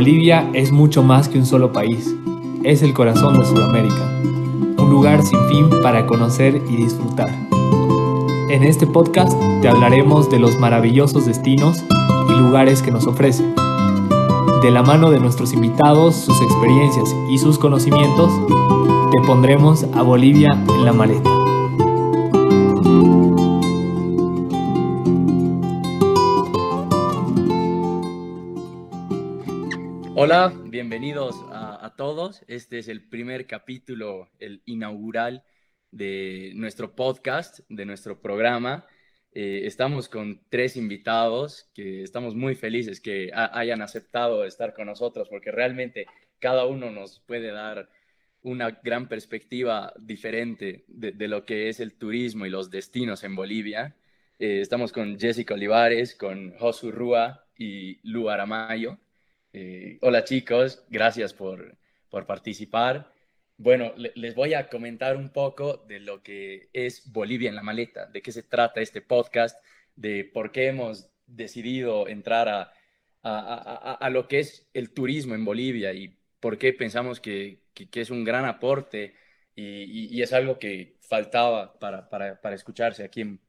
Bolivia es mucho más que un solo país, es el corazón de Sudamérica, un lugar sin fin para conocer y disfrutar. En este podcast te hablaremos de los maravillosos destinos y lugares que nos ofrece. De la mano de nuestros invitados, sus experiencias y sus conocimientos, te pondremos a Bolivia en la maleta. Hola, bienvenidos a, todos. Este es el primer capítulo, el inaugural de nuestro podcast, de nuestro programa. Eh, estamos con tres invitados que estamos muy felices que hayan aceptado estar con nosotros porque realmente cada uno nos puede dar una gran perspectiva diferente de, lo que es el turismo y los destinos en Bolivia. Eh, estamos con Jessica Olivares, con Josu Rúa y Lu Aramayo. Eh, hola chicos, gracias por, participar. Bueno, les voy a comentar un poco de lo que es Bolivia en la maleta, de qué se trata este podcast, de por qué hemos decidido entrar a, a, lo que es el turismo en Bolivia y por qué pensamos que, es un gran aporte y, es algo que faltaba para, para, escucharse aquí en,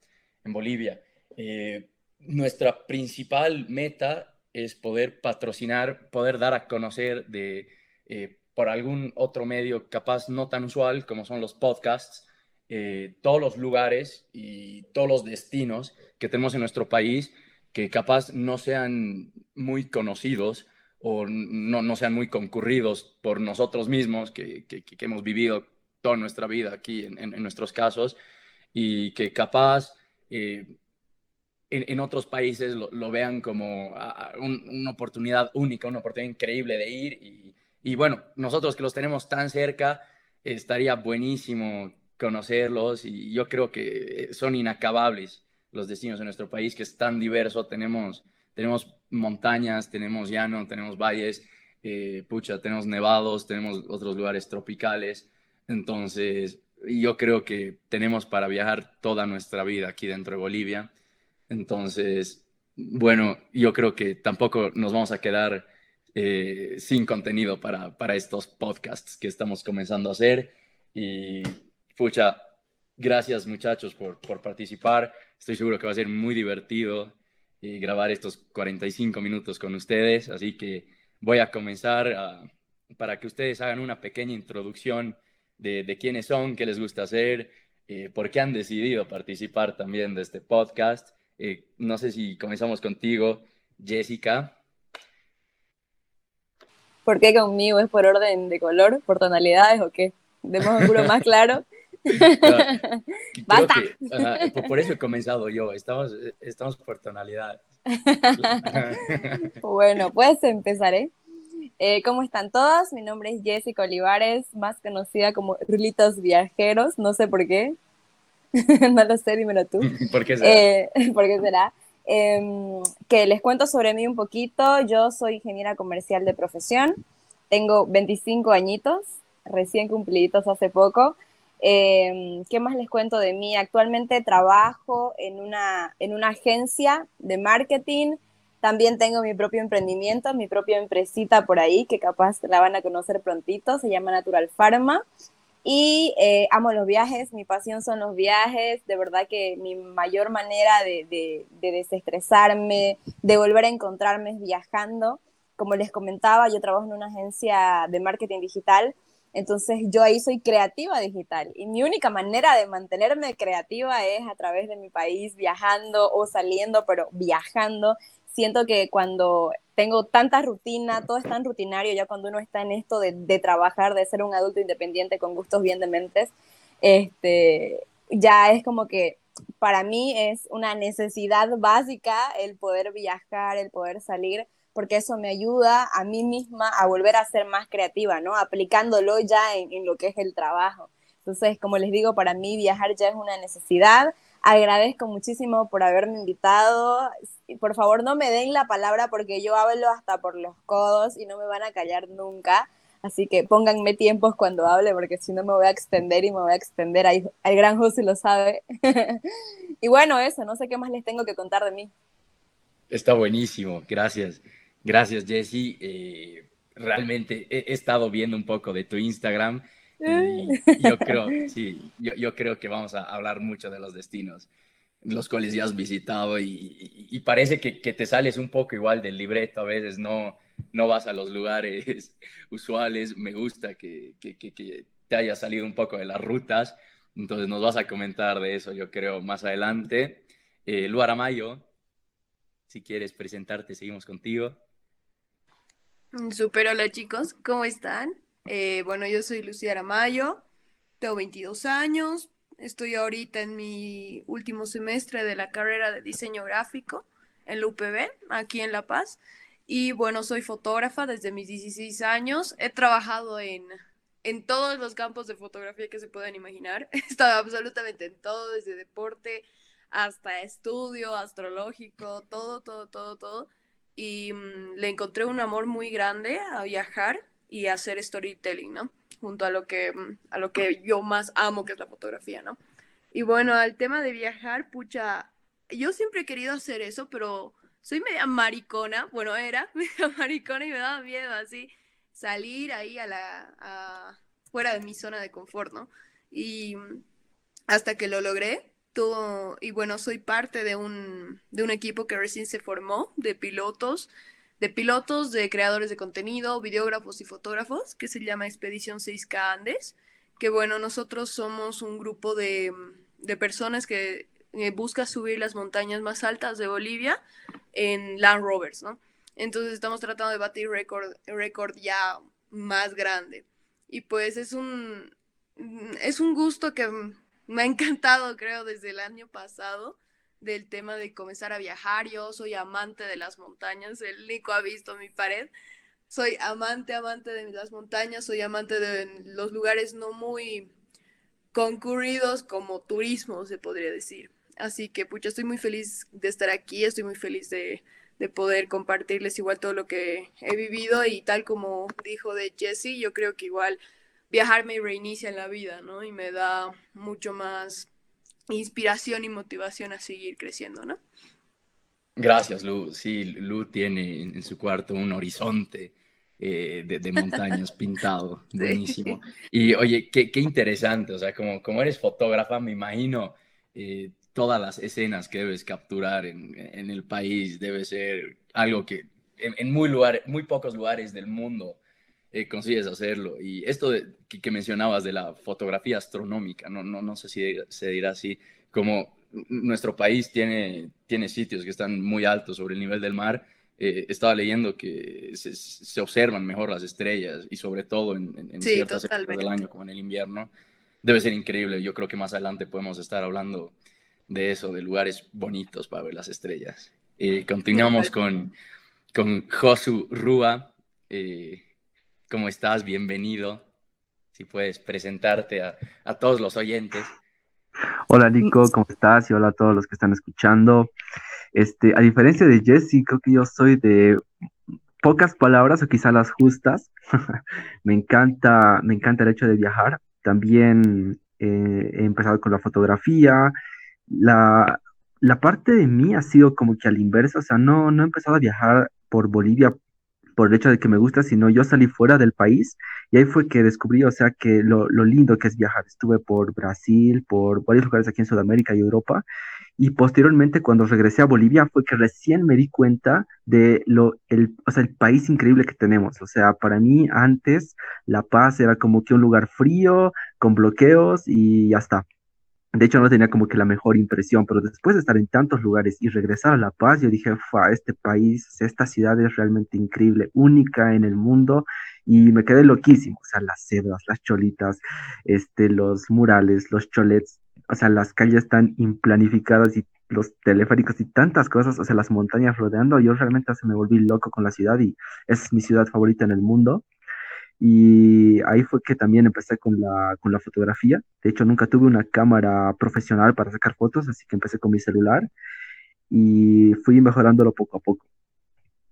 Bolivia. Eh, nuestra principal meta es poder patrocinar, poder dar a conocer de, eh, por algún otro medio capaz no tan usual como son los podcasts, eh, todos los lugares y todos los destinos que tenemos en nuestro país que capaz no sean muy conocidos o no, no sean muy concurridos por nosotros mismos que, que, hemos vivido toda nuestra vida aquí en, en, nuestros casos y que capaz eh, en, otros países lo, vean como una oportunidad única, una oportunidad increíble de ir. Y, bueno, nosotros que los tenemos tan cerca, estaría buenísimo conocerlos y yo creo que son inacabables los destinos de nuestro país, que es tan diverso. Tenemos, tenemos montañas, tenemos llano, tenemos valles, eh, pucha, tenemos nevados, tenemos otros lugares tropicales. Entonces, yo creo que tenemos para viajar toda nuestra vida aquí dentro de Bolivia. Entonces, bueno, yo creo que tampoco nos vamos a quedar eh, sin contenido para, para estos podcasts que estamos comenzando a hacer. Y, pucha, gracias muchachos por, por participar. Estoy seguro que va a ser muy divertido eh, grabar estos 45 minutos con ustedes. Así que voy a comenzar para que ustedes hagan una pequeña introducción de, de quiénes son, qué les gusta hacer, eh, por qué han decidido participar también de este podcast eh, no sé si comenzamos contigo, Jessica. ¿Por qué conmigo? ¿Es por orden de color, por tonalidades o qué? Demos un puro más claro. Basta. por eso he comenzado yo, estamos, estamos por tonalidades. bueno, pues empezaré. Eh, ¿Cómo están todas? Mi nombre es Jessica Olivares, más conocida como Rulitos Viajeros, no sé por qué. no lo sé, dímelo tú. ¿Por qué será? Eh, ¿Por qué será? Em, que les cuento sobre mí un poquito. Yo soy ingeniera comercial de profesión. Tengo 25 añitos, recién cumpliditos hace poco. Em, ¿Qué más les cuento de mí? Actualmente trabajo en una, en una agencia de marketing. También tengo mi propio emprendimiento, mi propia empresita por ahí, que capaz la van a conocer prontito. Se llama Natural Pharma. Y eh, amo los viajes, mi pasión son los viajes, de verdad que mi mayor manera de, de, desestresarme, de volver a encontrarme es viajando. Como les comentaba, yo trabajo en una agencia de marketing digital, entonces yo ahí soy creativa digital y mi única manera de mantenerme creativa es a través de mi país, viajando o saliendo, pero viajando. Siento que cuando tengo tanta rutina, todo es tan rutinario ya cuando uno está en esto de, de trabajar, de ser un adulto independiente con gustos bien dementes, este, ya es como que para mí es una necesidad básica el poder viajar, el poder salir, porque eso me ayuda a mí misma a volver a ser más creativa, ¿no? Aplicándolo ya en, en lo que es el trabajo. Entonces, como les digo, para mí viajar ya es una necesidad. Agradezco muchísimo por haberme invitado por favor no me den la palabra porque yo hablo hasta por los codos y no me van a callar nunca. Así que pónganme tiempos cuando hable porque si no me voy a extender y me voy a extender. Ahí, el gran José lo sabe. y bueno, eso, no sé qué más les tengo que contar de mí. Está buenísimo, gracias. Gracias, Jesse. Eh, realmente he, estado viendo un poco de tu Instagram y yo creo, sí, yo, creo que vamos a hablar mucho de los destinos, los cuales ya has visitado y, parece que, te sales un poco igual del libreto, a veces no, no vas a los lugares usuales, me gusta que, que te haya salido un poco de las rutas, entonces nos vas a comentar de eso, yo creo, más adelante. Eh, Lu Aramayo, si quieres presentarte, seguimos contigo. Super, hola chicos, ¿cómo están? Eh, bueno, yo soy Lucía Aramayo, tengo 22 años, estoy ahorita en mi último semestre de la carrera de diseño gráfico en la UPB, aquí en La Paz. Y bueno, soy fotógrafa desde mis 16 años. He trabajado en, en todos los campos de fotografía que se puedan imaginar. He estado absolutamente en todo, desde deporte hasta estudio astrológico, todo, todo, todo, todo y mm, le encontré un amor muy grande a viajar y hacer storytelling, ¿no? Junto a lo que, mm, a lo que yo más amo, que es la fotografía, ¿no? Y bueno, al tema de viajar, pucha, yo siempre he querido hacer eso, pero soy media maricona, bueno, era media maricona y me daba miedo así salir ahí a la, fuera de mi zona de confort, ¿no? Y mm, hasta que lo logré, y bueno, soy parte de un, de un equipo que recién se formó de pilotos, de pilotos, de creadores de contenido, videógrafos y fotógrafos, que se llama Expedición 6K Andes, que bueno, nosotros somos un grupo de, de personas que eh, busca subir las montañas más altas de Bolivia en Land Rovers, ¿no? Entonces estamos tratando de batir récord, récord ya más grande. Y pues es un, es un gusto que me ha encantado, creo, desde el año pasado del tema de comenzar a viajar. Yo soy amante de las montañas, el Nico ha visto mi pared. Soy amante, amante de las montañas, soy amante de los lugares no muy concurridos como turismo, se podría decir. Así que, pucha, estoy muy feliz de estar aquí, estoy muy feliz de, de poder compartirles igual todo lo que he vivido y tal como dijo de Jesse, yo creo que igual viajar me reinicia en la vida, ¿no? Y me da mucho más inspiración y motivación a seguir creciendo, ¿no? Gracias, Lu. Sí, Lu tiene en su cuarto un horizonte eh, de, montañas pintado, buenísimo. Y oye, qué, qué, interesante, o sea, como, como eres fotógrafa, me imagino eh, todas las escenas que debes capturar en, en, el país, debe ser algo que en, en muy, lugar, muy pocos lugares del mundo eh, consigues hacerlo. Y esto que, mencionabas de la fotografía astronómica, no, no, no sé si se dirá así, como nuestro país tiene, tiene sitios que están muy altos sobre el nivel del mar, eh, estaba leyendo que se, observan mejor las estrellas y sobre todo en, en, ciertas épocas del año, como en el invierno. Debe ser increíble. Yo creo que más adelante podemos estar hablando de eso, de lugares bonitos para ver las estrellas. Eh, continuamos con, con Josu Rúa. Eh, ¿Cómo estás? Bienvenido. Si puedes presentarte a, todos los oyentes. Hola Nico, ¿cómo estás? Y hola a todos los que están escuchando. Este, a diferencia de Jesse, creo que yo soy de pocas palabras o quizá las justas. me encanta, me encanta el hecho de viajar. También eh, he empezado con la fotografía. La, la parte de mí ha sido como que al inverso, o sea, no, no he empezado a viajar por Bolivia por el hecho de que me gusta, sino yo salí fuera del país y ahí fue que descubrí, o sea, que lo, lindo que es viajar. Estuve por Brasil, por varios lugares aquí en Sudamérica y Europa. Y posteriormente, cuando regresé a Bolivia, fue que recién me di cuenta de lo, el, o sea, el país increíble que tenemos. O sea, para mí antes La Paz era como que un lugar frío, con bloqueos y ya está. De hecho, no tenía como que la mejor impresión, pero después de estar en tantos lugares y regresar a La Paz, yo dije, este país, esta ciudad es realmente increíble, única en el mundo, y me quedé loquísimo. O sea, las cebras, las cholitas, este, los murales, los cholets, o sea, las calles tan implanificadas y los teleféricos y tantas cosas, o sea, las montañas rodeando, yo realmente se me volví loco con la ciudad y es mi ciudad favorita en el mundo. Y ahí fue que también empecé con la, con la fotografía. De hecho, nunca tuve una cámara profesional para sacar fotos, así que empecé con mi celular y fui mejorándolo poco a poco.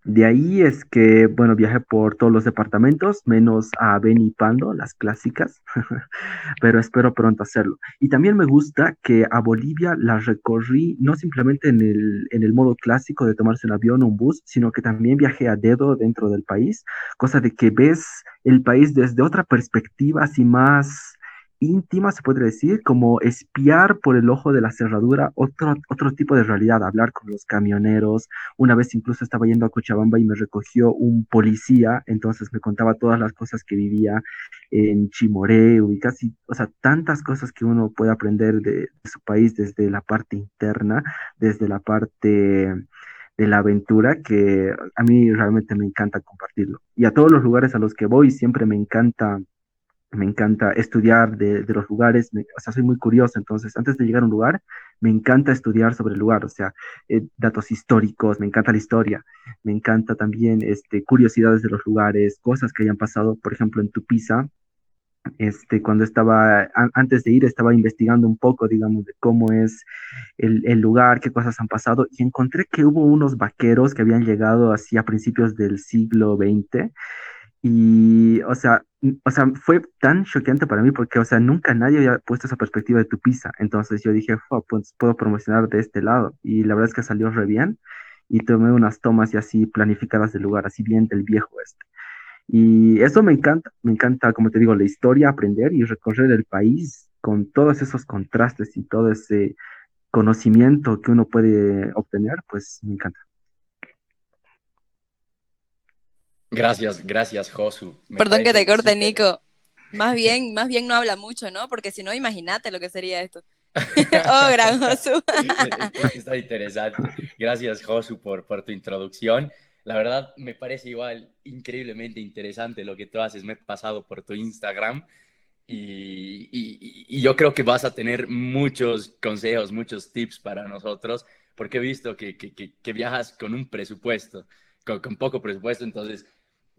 De ahí es que, bueno, viajé por todos los departamentos, menos a Beni Pando, las clásicas, pero espero pronto hacerlo. Y también me gusta que a Bolivia la recorrí no simplemente en el, en el modo clásico de tomarse un avión o un bus, sino que también viajé a dedo dentro del país, cosa de que ves el país desde otra perspectiva, así más íntima, se puede decir, como espiar por el ojo de la cerradura otro, otro tipo de realidad, hablar con los camioneros. Una vez incluso estaba yendo a Cochabamba y me recogió un policía, entonces me contaba todas las cosas que vivía en Chimoreo y casi, o sea, tantas cosas que uno puede aprender de, de su país desde la parte interna, desde la parte de la aventura que a mí realmente me encanta compartirlo. Y a todos los lugares a los que voy siempre me encanta me encanta estudiar de, los lugares, o sea, soy muy curioso, entonces antes de llegar a un lugar, me encanta estudiar sobre el lugar, o sea, eh, datos históricos, me encanta la historia, me encanta también este, curiosidades de los lugares, cosas que hayan pasado, por ejemplo, en Tupiza, este, cuando estaba, antes de ir, estaba investigando un poco, digamos, de cómo es el, el, lugar, qué cosas han pasado, y encontré que hubo unos vaqueros que habían llegado así a principios del siglo XX, y, o sea, o sea, fue tan choqueante para mí porque, o sea, nunca nadie había puesto esa perspectiva de tu pizza. Entonces yo dije, pues puedo promocionar de este lado. Y la verdad es que salió re bien. Y tomé unas tomas y así planificadas del lugar, así bien del viejo este. Y eso me encanta, me encanta, como te digo, la historia, aprender y recorrer el país con todos esos contrastes y todo ese conocimiento que uno puede obtener, pues me encanta. Gracias, gracias, Josu. Perdón que te corte, Nico. Más bien, más bien no habla mucho, ¿no? Porque si no, imagínate lo que sería esto. oh, gran Josu. Está interesante. Gracias, Josu, por, por tu introducción. La verdad, me parece igual increíblemente interesante lo que tú haces. Me he pasado por tu Instagram y, y, yo creo que vas a tener muchos consejos, muchos tips para nosotros, porque he visto que, que, que, viajas con un presupuesto, con, con poco presupuesto, entonces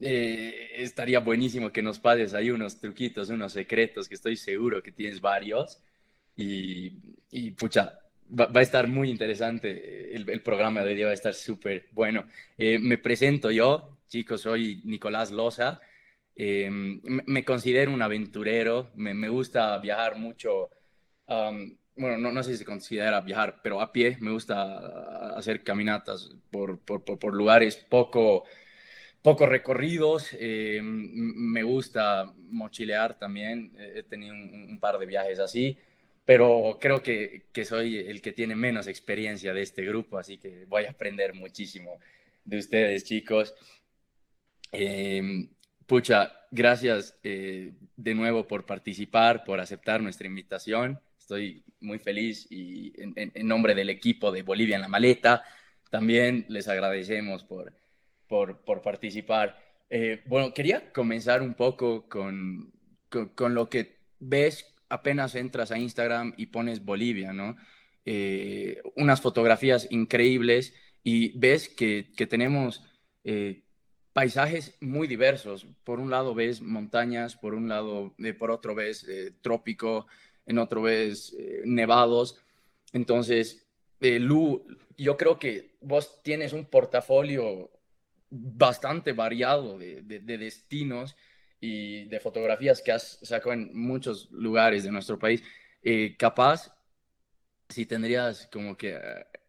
eh, estaría buenísimo que nos pases ahí unos truquitos, unos secretos, que estoy seguro que tienes varios. Y, y pucha, va, a estar muy interesante. El, programa de hoy va a estar súper bueno. Eh, me presento yo, chicos, soy Nicolás Loza. Eh, me, considero un aventurero, me, me gusta viajar mucho. bueno, no, no, sé si se considera viajar, pero a pie me gusta hacer caminatas por, por, por, por lugares poco pocos recorridos, eh, me gusta mochilear también, he tenido un, par de viajes así, pero creo que, que, soy el que tiene menos experiencia de este grupo, así que voy a aprender muchísimo de ustedes, chicos. Eh, pucha, gracias eh, de nuevo por participar, por aceptar nuestra invitación. Estoy muy feliz y en nombre del equipo de Bolivia en la Maleta, también les agradecemos por por, por participar. Eh, bueno, quería comenzar un poco con, con, lo que ves apenas entras a Instagram y pones Bolivia, ¿no? Eh, unas fotografías increíbles y ves que, que tenemos eh, paisajes muy diversos. Por un lado ves montañas, por un lado, por otro ves trópico, en otro ves nevados. Entonces, Lu, yo creo que vos tienes un portafolio bastante variado de, destinos y de fotografías que has sacado en muchos lugares de nuestro país. Eh, capaz, si tendrías como que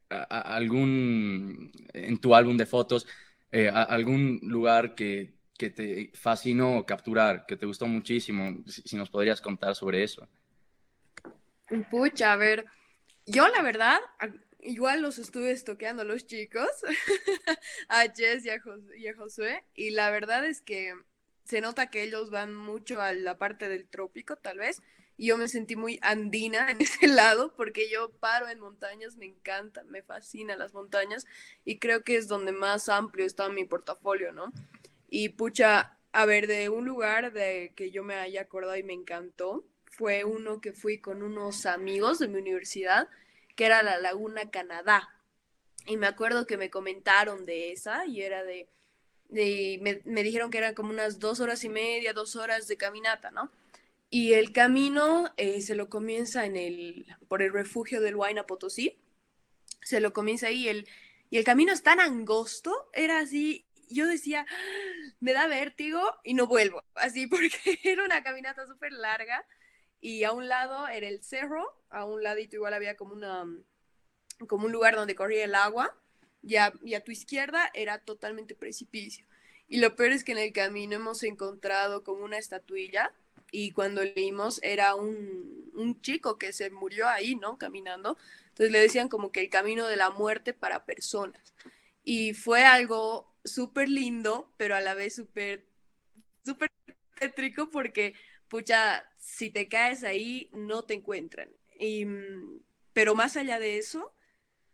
algún, en tu álbum de fotos, eh, algún lugar que, que, te fascinó capturar, que te gustó muchísimo, si, nos podrías contar sobre eso. Pucha, a ver, yo la verdad, igual los estuve estoqueando los chicos, a Jess y a, Josué, y la verdad es que se nota que ellos van mucho a la parte del trópico, tal vez, y yo me sentí muy andina en ese lado, porque yo paro en montañas, me encanta, me fascina las montañas, y creo que es donde más amplio está mi portafolio, ¿no? Y pucha, a ver, de un lugar de que yo me haya acordado y me encantó, fue uno que fui con unos amigos de mi universidad, que era la Laguna Canadá. Y me acuerdo que me comentaron de esa y era de, me, me, dijeron que eran como unas dos horas y media, dos horas de caminata, ¿no? Y el camino eh, se lo comienza en el, por el refugio del Huayna Potosí, se lo comienza ahí, el, y el camino es tan angosto, era así, yo decía, me da vértigo y no vuelvo, así porque era una caminata súper larga y a un lado era el cerro, a un ladito igual había como, una, como un lugar donde corría el agua y a, y a tu izquierda era totalmente precipicio. Y lo peor es que en el camino hemos encontrado como una estatuilla y cuando leímos era un, un, chico que se murió ahí, ¿no? Caminando. Entonces le decían como que el camino de la muerte para personas. Y fue algo súper lindo, pero a la vez súper, súper tétrico porque, pucha, si te caes ahí, no te encuentran. Y, pero más allá de eso,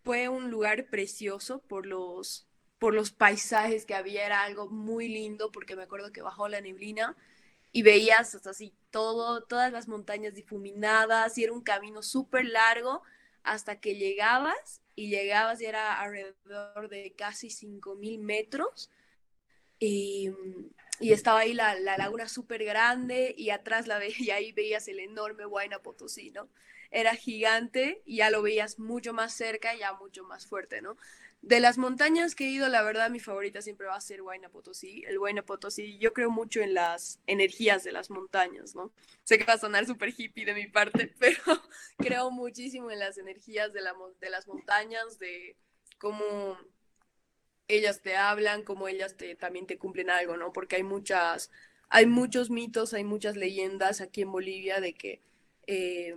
fue un lugar precioso por los, por los paisajes que había, era algo muy lindo porque me acuerdo que bajó la neblina y veías así todo, todas las montañas difuminadas y era un camino súper largo hasta que llegabas y llegabas y era alrededor de casi 5.000 metros y, y, estaba ahí la, la laguna súper grande y atrás la veía y ahí veías el enorme Huayna Potosí, ¿no? Era gigante y ya lo veías mucho más cerca y ya mucho más fuerte, ¿no? De las montañas que he ido, la verdad, mi favorita siempre va a ser Huayna Potosí. El Huayna Potosí, yo creo mucho en las energías de las montañas, ¿no? Sé que va a sonar súper hippie de mi parte, pero creo muchísimo en las energías de, la, de las montañas, de cómo ellas te hablan, cómo ellas te, también te cumplen algo, ¿no? Porque hay muchas, hay muchos mitos, hay muchas leyendas aquí en Bolivia de que eh,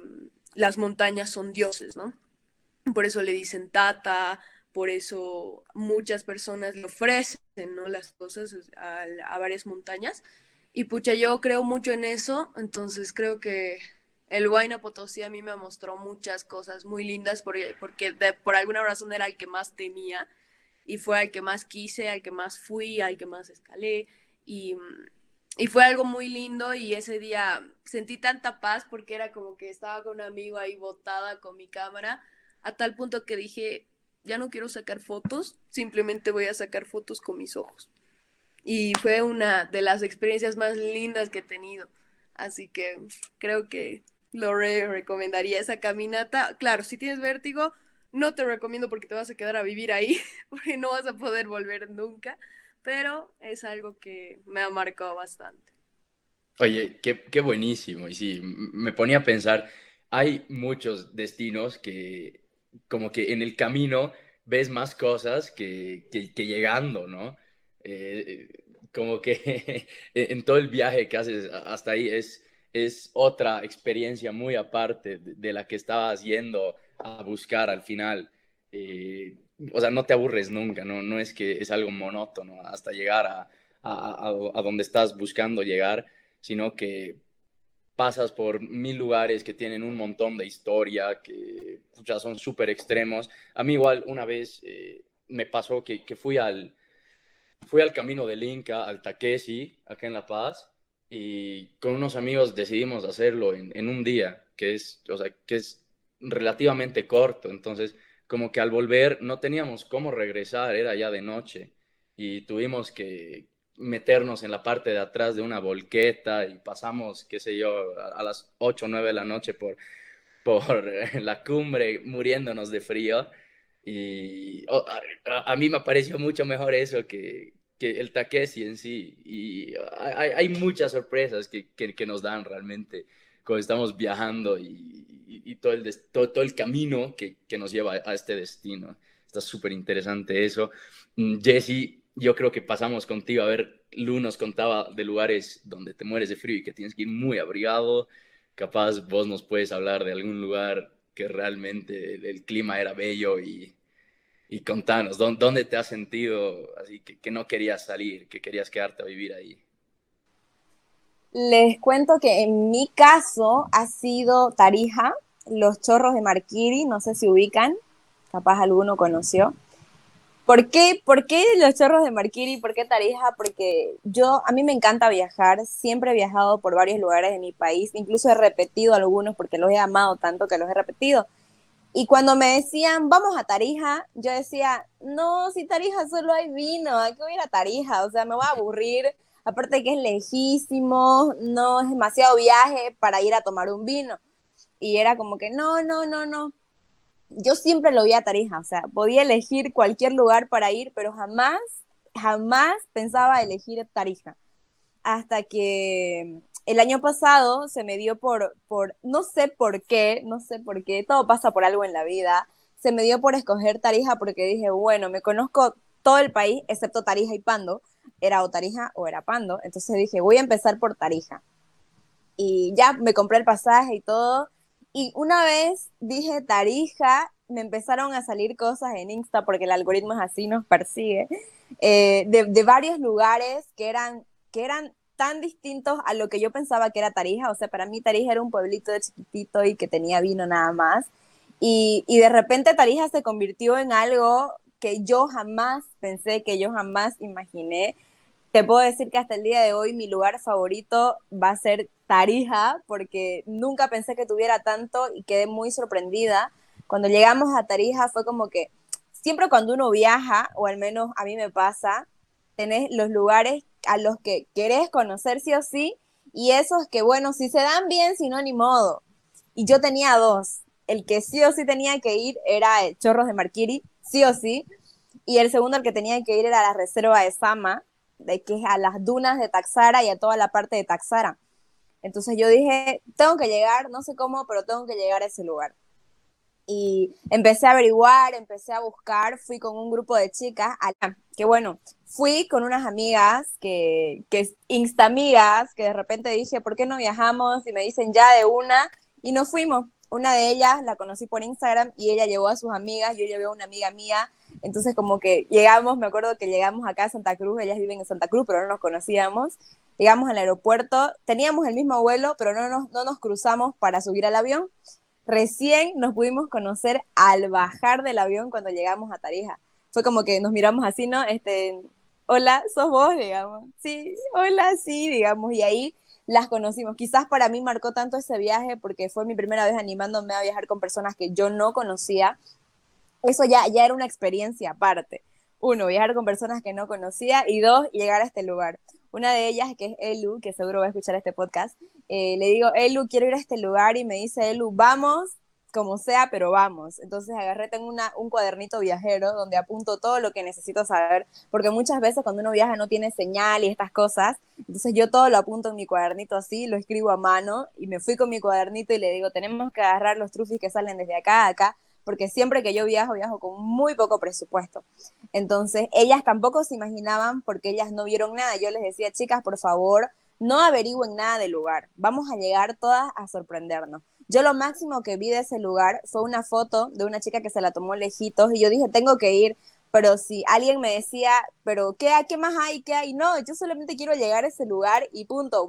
las montañas son dioses, ¿no? Por eso le dicen tata, por eso muchas personas le ofrecen ¿no? las cosas a, varias montañas. Y pucha, yo creo mucho en eso, entonces creo que el Huayna Potosí a mí me mostró muchas cosas muy lindas porque, porque por alguna razón era el que más temía y fue al que más quise, al que más fui, al que más escalé y, y fue algo muy lindo y ese día sentí tanta paz porque era como que estaba con un amigo ahí botada con mi cámara a tal punto que dije, ya no quiero sacar fotos, simplemente voy a sacar fotos con mis ojos. Y fue una de las experiencias más lindas que he tenido. Así que creo que lo recomendaría esa caminata. Claro, si tienes vértigo, no te recomiendo porque te vas a quedar a vivir ahí, porque no vas a poder volver nunca, pero es algo que me ha marcado bastante. Oye, qué, buenísimo. Y sí, me ponía a pensar, hay muchos destinos que como que en el camino ves más cosas que, que, llegando, ¿no? Eh, como que en todo el viaje que haces hasta ahí es, es otra experiencia muy aparte de, la que estabas yendo a buscar al final. Eh, o sea, no te aburres nunca, ¿no? No es que es algo monótono hasta llegar a, a, a donde estás buscando llegar, sino que pasas por mil lugares que tienen un montón de historia, que son súper extremos. A mí igual una vez eh, me pasó que, que, fui, al, fui al camino del Inca, al Taquesi, acá en La Paz, y con unos amigos decidimos hacerlo en, en un día, que es, o sea, que es relativamente corto. Entonces, como que al volver no teníamos cómo regresar, era ya de noche, y tuvimos que, meternos en la parte de atrás de una volqueta y pasamos, qué sé yo, a, las 8 o 9 de la noche por, por la cumbre muriéndonos de frío. Y a, mí me pareció mucho mejor eso que, que el Taquesi en sí. Y hay, muchas sorpresas que, que, nos dan realmente cuando estamos viajando y, y, todo, el, todo, todo, el camino que, que nos lleva a este destino. Está súper interesante eso. Mm, Jesse, yo creo que pasamos contigo a ver, Lu nos contaba de lugares donde te mueres de frío y que tienes que ir muy abrigado. Capaz vos nos puedes hablar de algún lugar que realmente el, clima era bello y, y contanos, ¿dónde te has sentido así que, que no querías salir, que querías quedarte a vivir ahí? Les cuento que en mi caso ha sido Tarija, los chorros de Marquiri, no sé si ubican, capaz alguno conoció. ¿Por qué, ¿Por qué los chorros de Marquiri? ¿Por qué Tarija? Porque yo, a mí me encanta viajar, siempre he viajado por varios lugares de mi país, incluso he repetido algunos porque los he amado tanto que los he repetido. Y cuando me decían, vamos a Tarija, yo decía, no, si Tarija solo hay vino, ¿a qué voy a ir a Tarija? O sea, me voy a aburrir, aparte que es lejísimo, no es demasiado viaje para ir a tomar un vino. Y era como que, no, no, no, no. yo siempre lo vi a Tarija, o sea, podía elegir cualquier lugar para ir, pero jamás, jamás pensaba elegir Tarija. Hasta que el año pasado se me dio por, por, no sé por qué, no sé por qué, todo pasa por algo en la vida, se me dio por escoger Tarija porque dije, bueno, me conozco todo el país excepto Tarija y Pando, era o Tarija o era Pando, entonces dije, voy a empezar por Tarija. Y ya me compré el pasaje y todo, y una vez dije Tarija, me empezaron a salir cosas en Insta, porque el algoritmo es así, nos persigue, eh, de, varios lugares que eran, que eran tan distintos a lo que yo pensaba que era Tarija. O sea, para mí Tarija era un pueblito de chiquitito y que tenía vino nada más. Y, y de repente Tarija se convirtió en algo que yo jamás pensé, que yo jamás imaginé. Te puedo decir que hasta el día de hoy mi lugar favorito va a ser Tarija, porque nunca pensé que tuviera tanto y quedé muy sorprendida. Cuando llegamos a Tarija fue como que siempre cuando uno viaja, o al menos a mí me pasa, tenés los lugares a los que querés conocer sí o sí, y esos que, bueno, si se dan bien, si no, ni modo. Y yo tenía dos. El que sí o sí tenía que ir era el Chorros de Marquiri, sí o sí, y el segundo al que tenía que ir era la reserva de Sama, de que es a las dunas de Taxara y a toda la parte de Taxara. Entonces yo dije, tengo que llegar, no sé cómo, pero tengo que llegar a ese lugar. Y empecé a averiguar, empecé a buscar, fui con un grupo de chicas, que bueno, fui con unas amigas, que, que instamigas, que de repente dije, ¿por qué no viajamos? Y me dicen ya de una, y nos fuimos. Una de ellas la conocí por Instagram y ella llevó a sus amigas, yo llevé a una amiga mía, entonces como que llegamos, me acuerdo que llegamos acá a Santa Cruz, ellas viven en Santa Cruz, pero no nos conocíamos, llegamos al aeropuerto, teníamos el mismo vuelo, pero no nos, no nos cruzamos para subir al avión. Recién nos pudimos conocer al bajar del avión cuando llegamos a Tarija. Fue como que nos miramos así, ¿no? Este, hola, sos vos, digamos. Sí, hola, sí, digamos. Y ahí las conocimos. Quizás para mí marcó tanto ese viaje porque fue mi primera vez animándome a viajar con personas que yo no conocía. Eso ya, ya era una experiencia aparte. Uno, viajar con personas que no conocía y dos, llegar a este lugar. Una de ellas, que es Elu, que seguro va a escuchar este podcast, eh, le digo, Elu, quiero ir a este lugar y me dice, Elu, vamos, como sea, pero vamos. Entonces agarré, tengo una, un cuadernito viajero donde apunto todo lo que necesito saber, porque muchas veces cuando uno viaja no tiene señal y estas cosas, entonces yo todo lo apunto en mi cuadernito así, lo escribo a mano y me fui con mi cuadernito y le digo, tenemos que agarrar los trufis que salen desde acá a acá, porque siempre que yo viajo, viajo con muy poco presupuesto. Entonces, ellas tampoco se imaginaban porque ellas no vieron nada. Yo les decía, chicas, por favor, no averigüen nada del lugar. Vamos a llegar todas a sorprendernos. Yo lo máximo que vi de ese lugar fue una foto de una chica que se la tomó lejitos y yo dije, tengo que ir, pero si alguien me decía, pero ¿qué, qué más hay? ¿Qué hay? No, yo solamente quiero llegar a ese lugar y punto.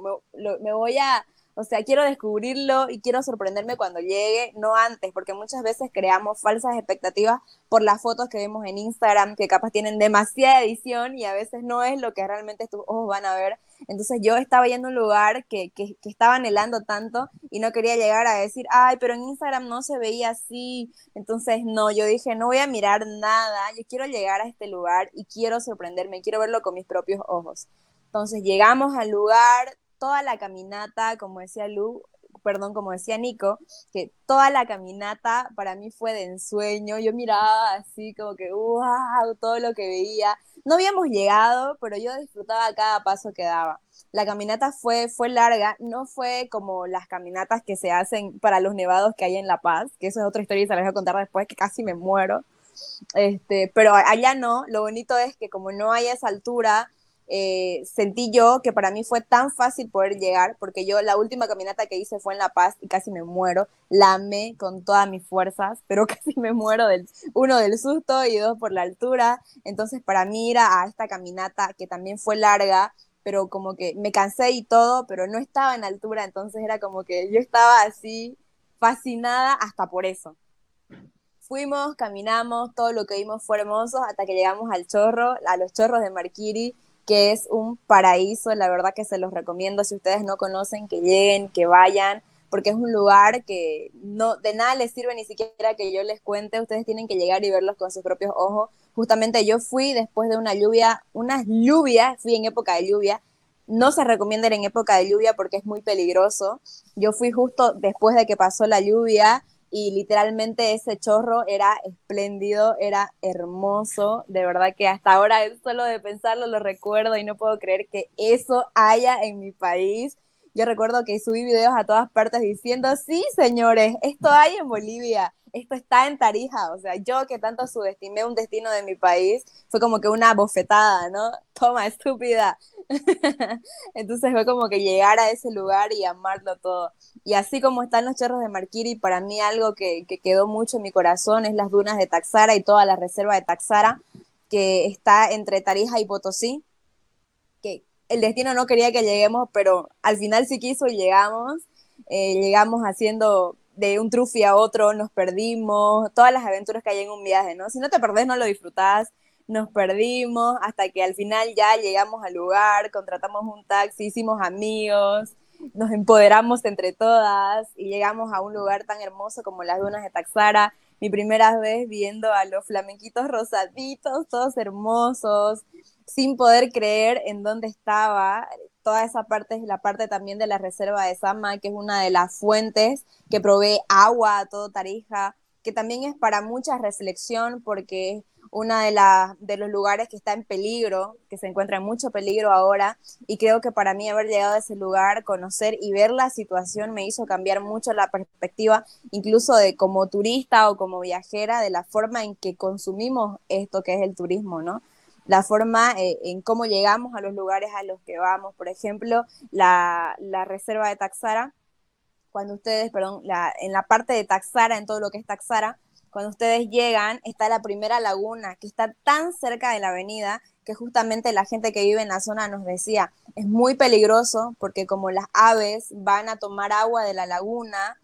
me voy a, o sea, quiero descubrirlo y quiero sorprenderme cuando llegue, no antes, porque muchas veces creamos falsas expectativas por las fotos que vemos en Instagram, que capaz tienen demasiada edición y a veces no es lo que realmente tus ojos van a ver. Entonces yo estaba yendo un lugar que, que, que estaba anhelando tanto y no quería llegar a decir, ay, pero en Instagram no se veía así. Entonces no, yo dije, no voy a mirar nada, yo quiero llegar a este lugar y quiero sorprenderme, quiero verlo con mis propios ojos. Entonces llegamos al lugar, toda la caminata, como decía Lu, perdón, como decía Nico, que toda la caminata para mí fue de ensueño. Yo miraba así como que, wow, todo lo que veía. No habíamos llegado, pero yo disfrutaba cada paso que daba. La caminata fue, fue larga, no fue como las caminatas que se hacen para los nevados que hay en La Paz, que eso es otra historia y se la voy a contar después, que casi me muero. Este, pero allá no, lo bonito es que como no hay esa altura, eh, sentí yo que para mí fue tan fácil poder llegar, porque yo la última caminata que hice fue en La Paz y casi me muero, la amé con todas mis fuerzas, pero casi me muero del, uno del susto y dos por la altura, entonces para mí ir a esta caminata que también fue larga, pero como que me cansé y todo, pero no estaba en altura, entonces era como que yo estaba así fascinada hasta por eso. Fuimos, caminamos, todo lo que vimos fue hermoso hasta que llegamos al chorro, a los chorros de Marquiri, que es un paraíso, la verdad que se los recomiendo si ustedes no conocen, que lleguen, que vayan, porque es un lugar que no de nada les sirve ni siquiera que yo les cuente, ustedes tienen que llegar y verlos con sus propios ojos. Justamente yo fui después de una lluvia, unas lluvias, fui en época de lluvia, no se recomienda ir en época de lluvia porque es muy peligroso. Yo fui justo después de que pasó la lluvia y literalmente ese chorro era espléndido, era hermoso, de verdad que hasta ahora solo de pensarlo lo recuerdo y no puedo creer que eso haya en mi país. Yo recuerdo que subí videos a todas partes diciendo, sí, señores, esto hay en Bolivia, esto está en Tarija. O sea, yo que tanto subestimé un destino de mi país, fue como que una bofetada, ¿no? Toma, estúpida. Entonces fue como que llegar a ese lugar y amarlo todo. Y así como están los chorros de Marquiri, para mí algo que, que quedó mucho en mi corazón es las dunas de Taxara y toda la reserva de Taxara, que está entre Tarija y Potosí el destino no quería que lleguemos, pero al final sí quiso y llegamos. Eh, llegamos haciendo de un trufi a otro, nos perdimos, todas las aventuras que hay en un viaje, ¿no? Si no te perdés, no lo disfrutás. Nos perdimos hasta que al final ya llegamos al lugar, contratamos un taxi, hicimos amigos, nos empoderamos entre todas y llegamos a un lugar tan hermoso como las dunas de Taxara. Mi primera vez viendo a los flamenquitos rosaditos, todos hermosos, sin poder creer en dónde estaba. Toda esa parte es la parte también de la reserva de Sama, que es una de las fuentes que provee agua a todo Tarija, que también es para mucha reflexión porque es una de, de los lugares que está en peligro, que se encuentra en mucho peligro ahora, y creo que para mí haber llegado a ese lugar, conocer y ver la situación me hizo cambiar mucho la perspectiva, incluso de como turista o como viajera, de la forma en que consumimos esto que es el turismo, ¿no? La forma eh, en cómo llegamos a los lugares a los que vamos. Por ejemplo, la, reserva de Taxara, cuando ustedes, perdón, en la parte de Taxara, en todo lo que es Taxara, cuando ustedes llegan, está la primera laguna, que está tan cerca de la avenida que justamente la gente que vive en la zona nos decía, es muy peligroso porque como las aves van a tomar agua de la laguna,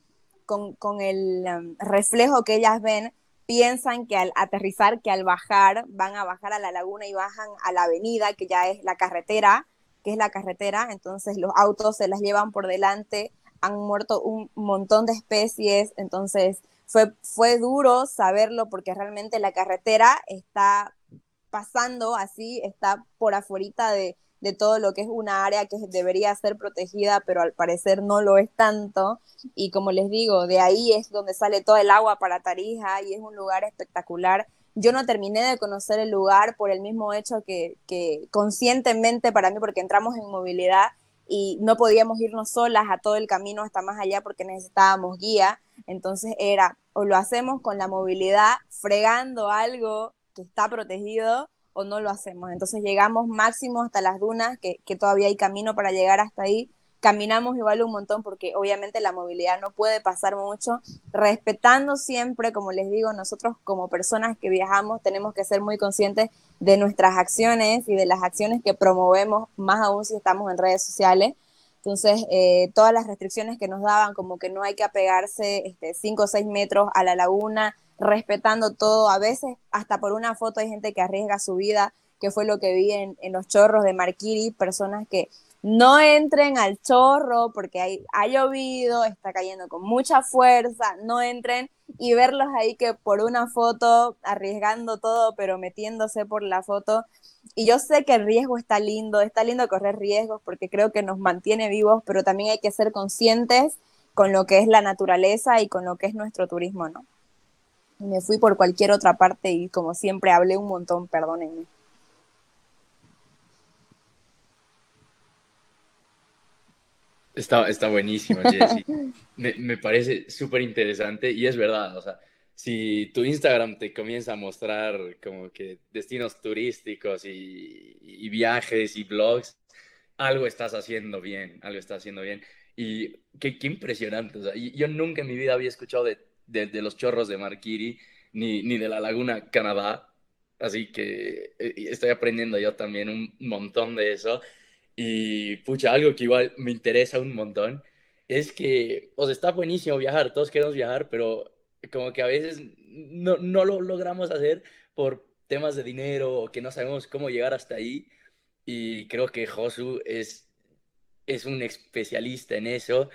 con, el um, reflejo que ellas ven, piensan que al aterrizar, que al bajar, van a bajar a la laguna y bajan a la avenida, que ya es la carretera, que es la carretera, entonces los autos se las llevan por delante, han muerto un montón de especies, entonces fue, fue duro saberlo porque realmente la carretera está pasando así, está por afuera de, de todo lo que es una área que debería ser protegida, pero al parecer no lo es tanto. Y como les digo, de ahí es donde sale todo el agua para Tarija y es un lugar espectacular. Yo no terminé de conocer el lugar por el mismo hecho que, que conscientemente para mí, porque entramos en movilidad y no podíamos irnos solas a todo el camino hasta más allá porque necesitábamos guía. Entonces era o lo hacemos con la movilidad fregando algo que está protegido o no lo hacemos. Entonces llegamos máximo hasta las dunas, que, todavía hay camino para llegar hasta ahí. Caminamos igual un montón porque obviamente la movilidad no puede pasar mucho, respetando siempre, como les digo, nosotros como personas que viajamos tenemos que ser muy conscientes de nuestras acciones y de las acciones que promovemos, más aún si estamos en redes sociales. Entonces, eh, todas las restricciones que nos daban, como que no hay que apegarse 5 este, o 6 metros a la laguna, respetando todo. A veces, hasta por una foto, hay gente que arriesga su vida, que fue lo que vi en, los chorros de Marquiri, personas que no entren al chorro porque hay, ha llovido, está cayendo con mucha fuerza, no entren y verlos ahí que por una foto, arriesgando todo, pero metiéndose por la foto. Y yo sé que el riesgo está lindo, está lindo correr riesgos porque creo que nos mantiene vivos, pero también hay que ser conscientes con lo que es la naturaleza y con lo que es nuestro turismo, ¿no? Me fui por cualquier otra parte y como siempre hablé un montón, perdónenme. Está, está buenísimo, Jessy. me, me, parece súper interesante y es verdad, o sea, si tu Instagram te comienza a mostrar como que destinos turísticos y, viajes y blogs, algo estás haciendo bien, algo estás haciendo bien. Y qué, qué impresionante, o sea, yo nunca en mi vida había escuchado de de, los chorros de Marquiri, ni, ni de la laguna Canadá. Así que eh, estoy aprendiendo yo también un montón de eso. Y pucha, algo que igual me interesa un montón es que, o sea, está buenísimo viajar, todos queremos viajar, pero como que a veces no, no lo logramos hacer por temas de dinero o que no sabemos cómo llegar hasta ahí. Y creo que Josu es, es un especialista en eso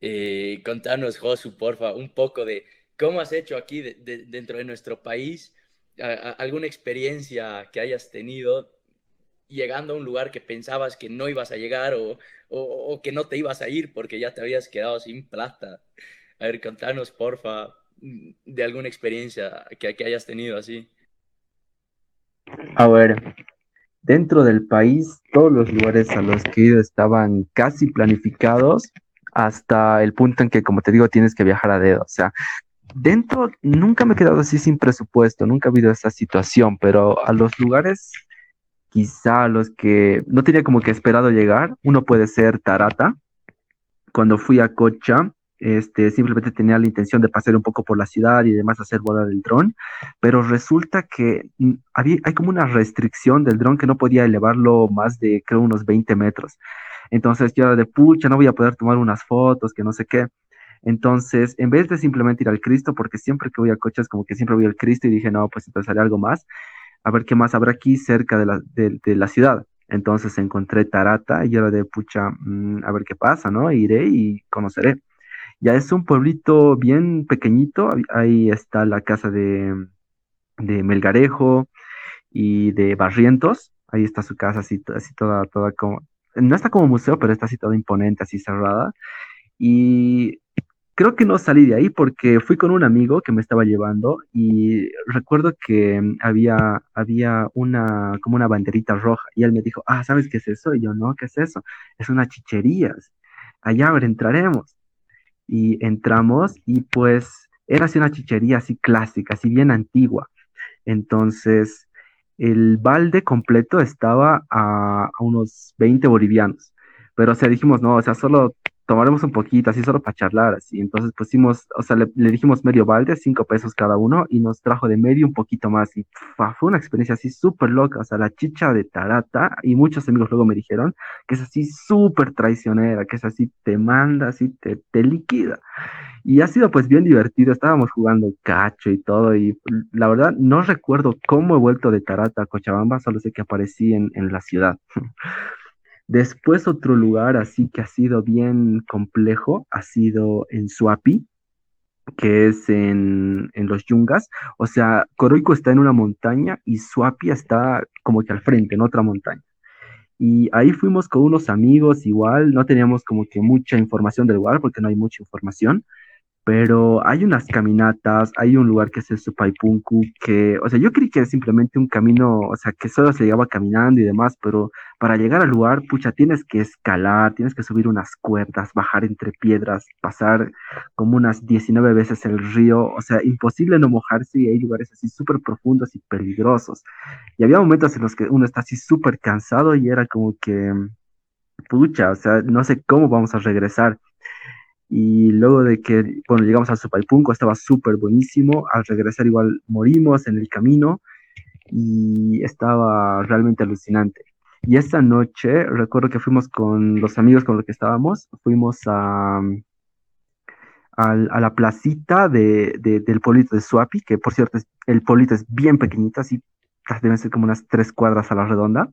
eh, contanos, Josu, porfa, un poco de cómo has hecho aquí dentro de nuestro país, alguna experiencia que hayas tenido llegando a un lugar que pensabas que no ibas a llegar o, o, que no te ibas a ir porque ya te habías quedado sin plata. A ver, contanos, porfa, de alguna experiencia que, que hayas tenido así. A ver, dentro del país, todos los lugares a los que he ido estaban casi planificados hasta el punto en que, como te digo, tienes que viajar a dedo. O sea, dentro nunca me he quedado así sin presupuesto, nunca ha habido esa situación, pero a los lugares, quizá a los que no tenía como que esperado llegar, uno puede ser Tarata. Cuando fui a Cocha, este, simplemente tenía la intención de pasar un poco por la ciudad y demás hacer volar el dron, pero resulta que había, hay como una restricción del dron que no podía elevarlo más de, creo, unos 20 metros. Entonces yo de pucha, no voy a poder tomar unas fotos, que no sé qué. Entonces, en vez de simplemente ir al Cristo, porque siempre que voy a coches como que siempre voy al Cristo y dije, no, pues entonces haré algo más, a ver qué más habrá aquí cerca de la, de, la ciudad. Entonces encontré Tarata y era de pucha, mm, a ver qué pasa, ¿no? Iré y conoceré. Ya es un pueblito bien pequeñito, ahí está la casa de, de Melgarejo y de Barrientos, ahí está su casa así, así toda, toda como, no está como museo, pero está así toda imponente, así cerrada. Y creo que no salí de ahí porque fui con un amigo que me estaba llevando y recuerdo que había, había una, como una banderita roja y él me dijo, ah, ¿sabes qué es eso? Y yo, no, ¿qué es eso? Es una chichería. Allá, a ver, entraremos. Y entramos y pues era así una chichería así clásica, así bien antigua. Entonces, el balde completo estaba a, unos 20 bolivianos. Pero, o sea, dijimos, no, o sea, solo tomaremos un poquito, así solo para charlar, así. Entonces pusimos, o sea, le, dijimos medio balde, cinco pesos cada uno, y nos trajo de medio un poquito más. Y fue una experiencia así súper loca, o sea, la chicha de Tarata, y muchos amigos luego me dijeron que es así súper traicionera, que es así, te manda, así, te, te liquida. Y ha sido pues bien divertido, estábamos jugando cacho y todo, y la verdad no recuerdo cómo he vuelto de Tarata a Cochabamba, solo sé que aparecí en, en la ciudad. Después otro lugar así que ha sido bien complejo, ha sido en Suapi, que es en, en, los Yungas. O sea, Coroico está en una montaña y Suapi está como que al frente, en otra montaña. Y ahí fuimos con unos amigos igual, no teníamos como que mucha información del lugar porque no hay mucha información, pero hay unas caminatas, hay un lugar que es el Supaipunku, que, o sea, yo creí que era simplemente un camino, o sea, que solo se llegaba caminando y demás, pero para llegar al lugar, pucha, tienes que escalar, tienes que subir unas cuerdas, bajar entre piedras, pasar como unas 19 veces el río, o sea, imposible no mojarse y hay lugares así súper profundos y peligrosos. Y había momentos en los que uno está así súper cansado y era como que, pucha, o sea, no sé cómo vamos a regresar. Y luego de que, bueno, llegamos al Supaipunco, estaba súper buenísimo. Al regresar igual morimos en el camino y estaba realmente alucinante. Y esa noche, recuerdo que fuimos con los amigos con los que estábamos, fuimos a, a, la placita de, del pueblito de Suapi, que por cierto, el pueblito es bien pequeñito, así deben ser como unas tres cuadras a la redonda.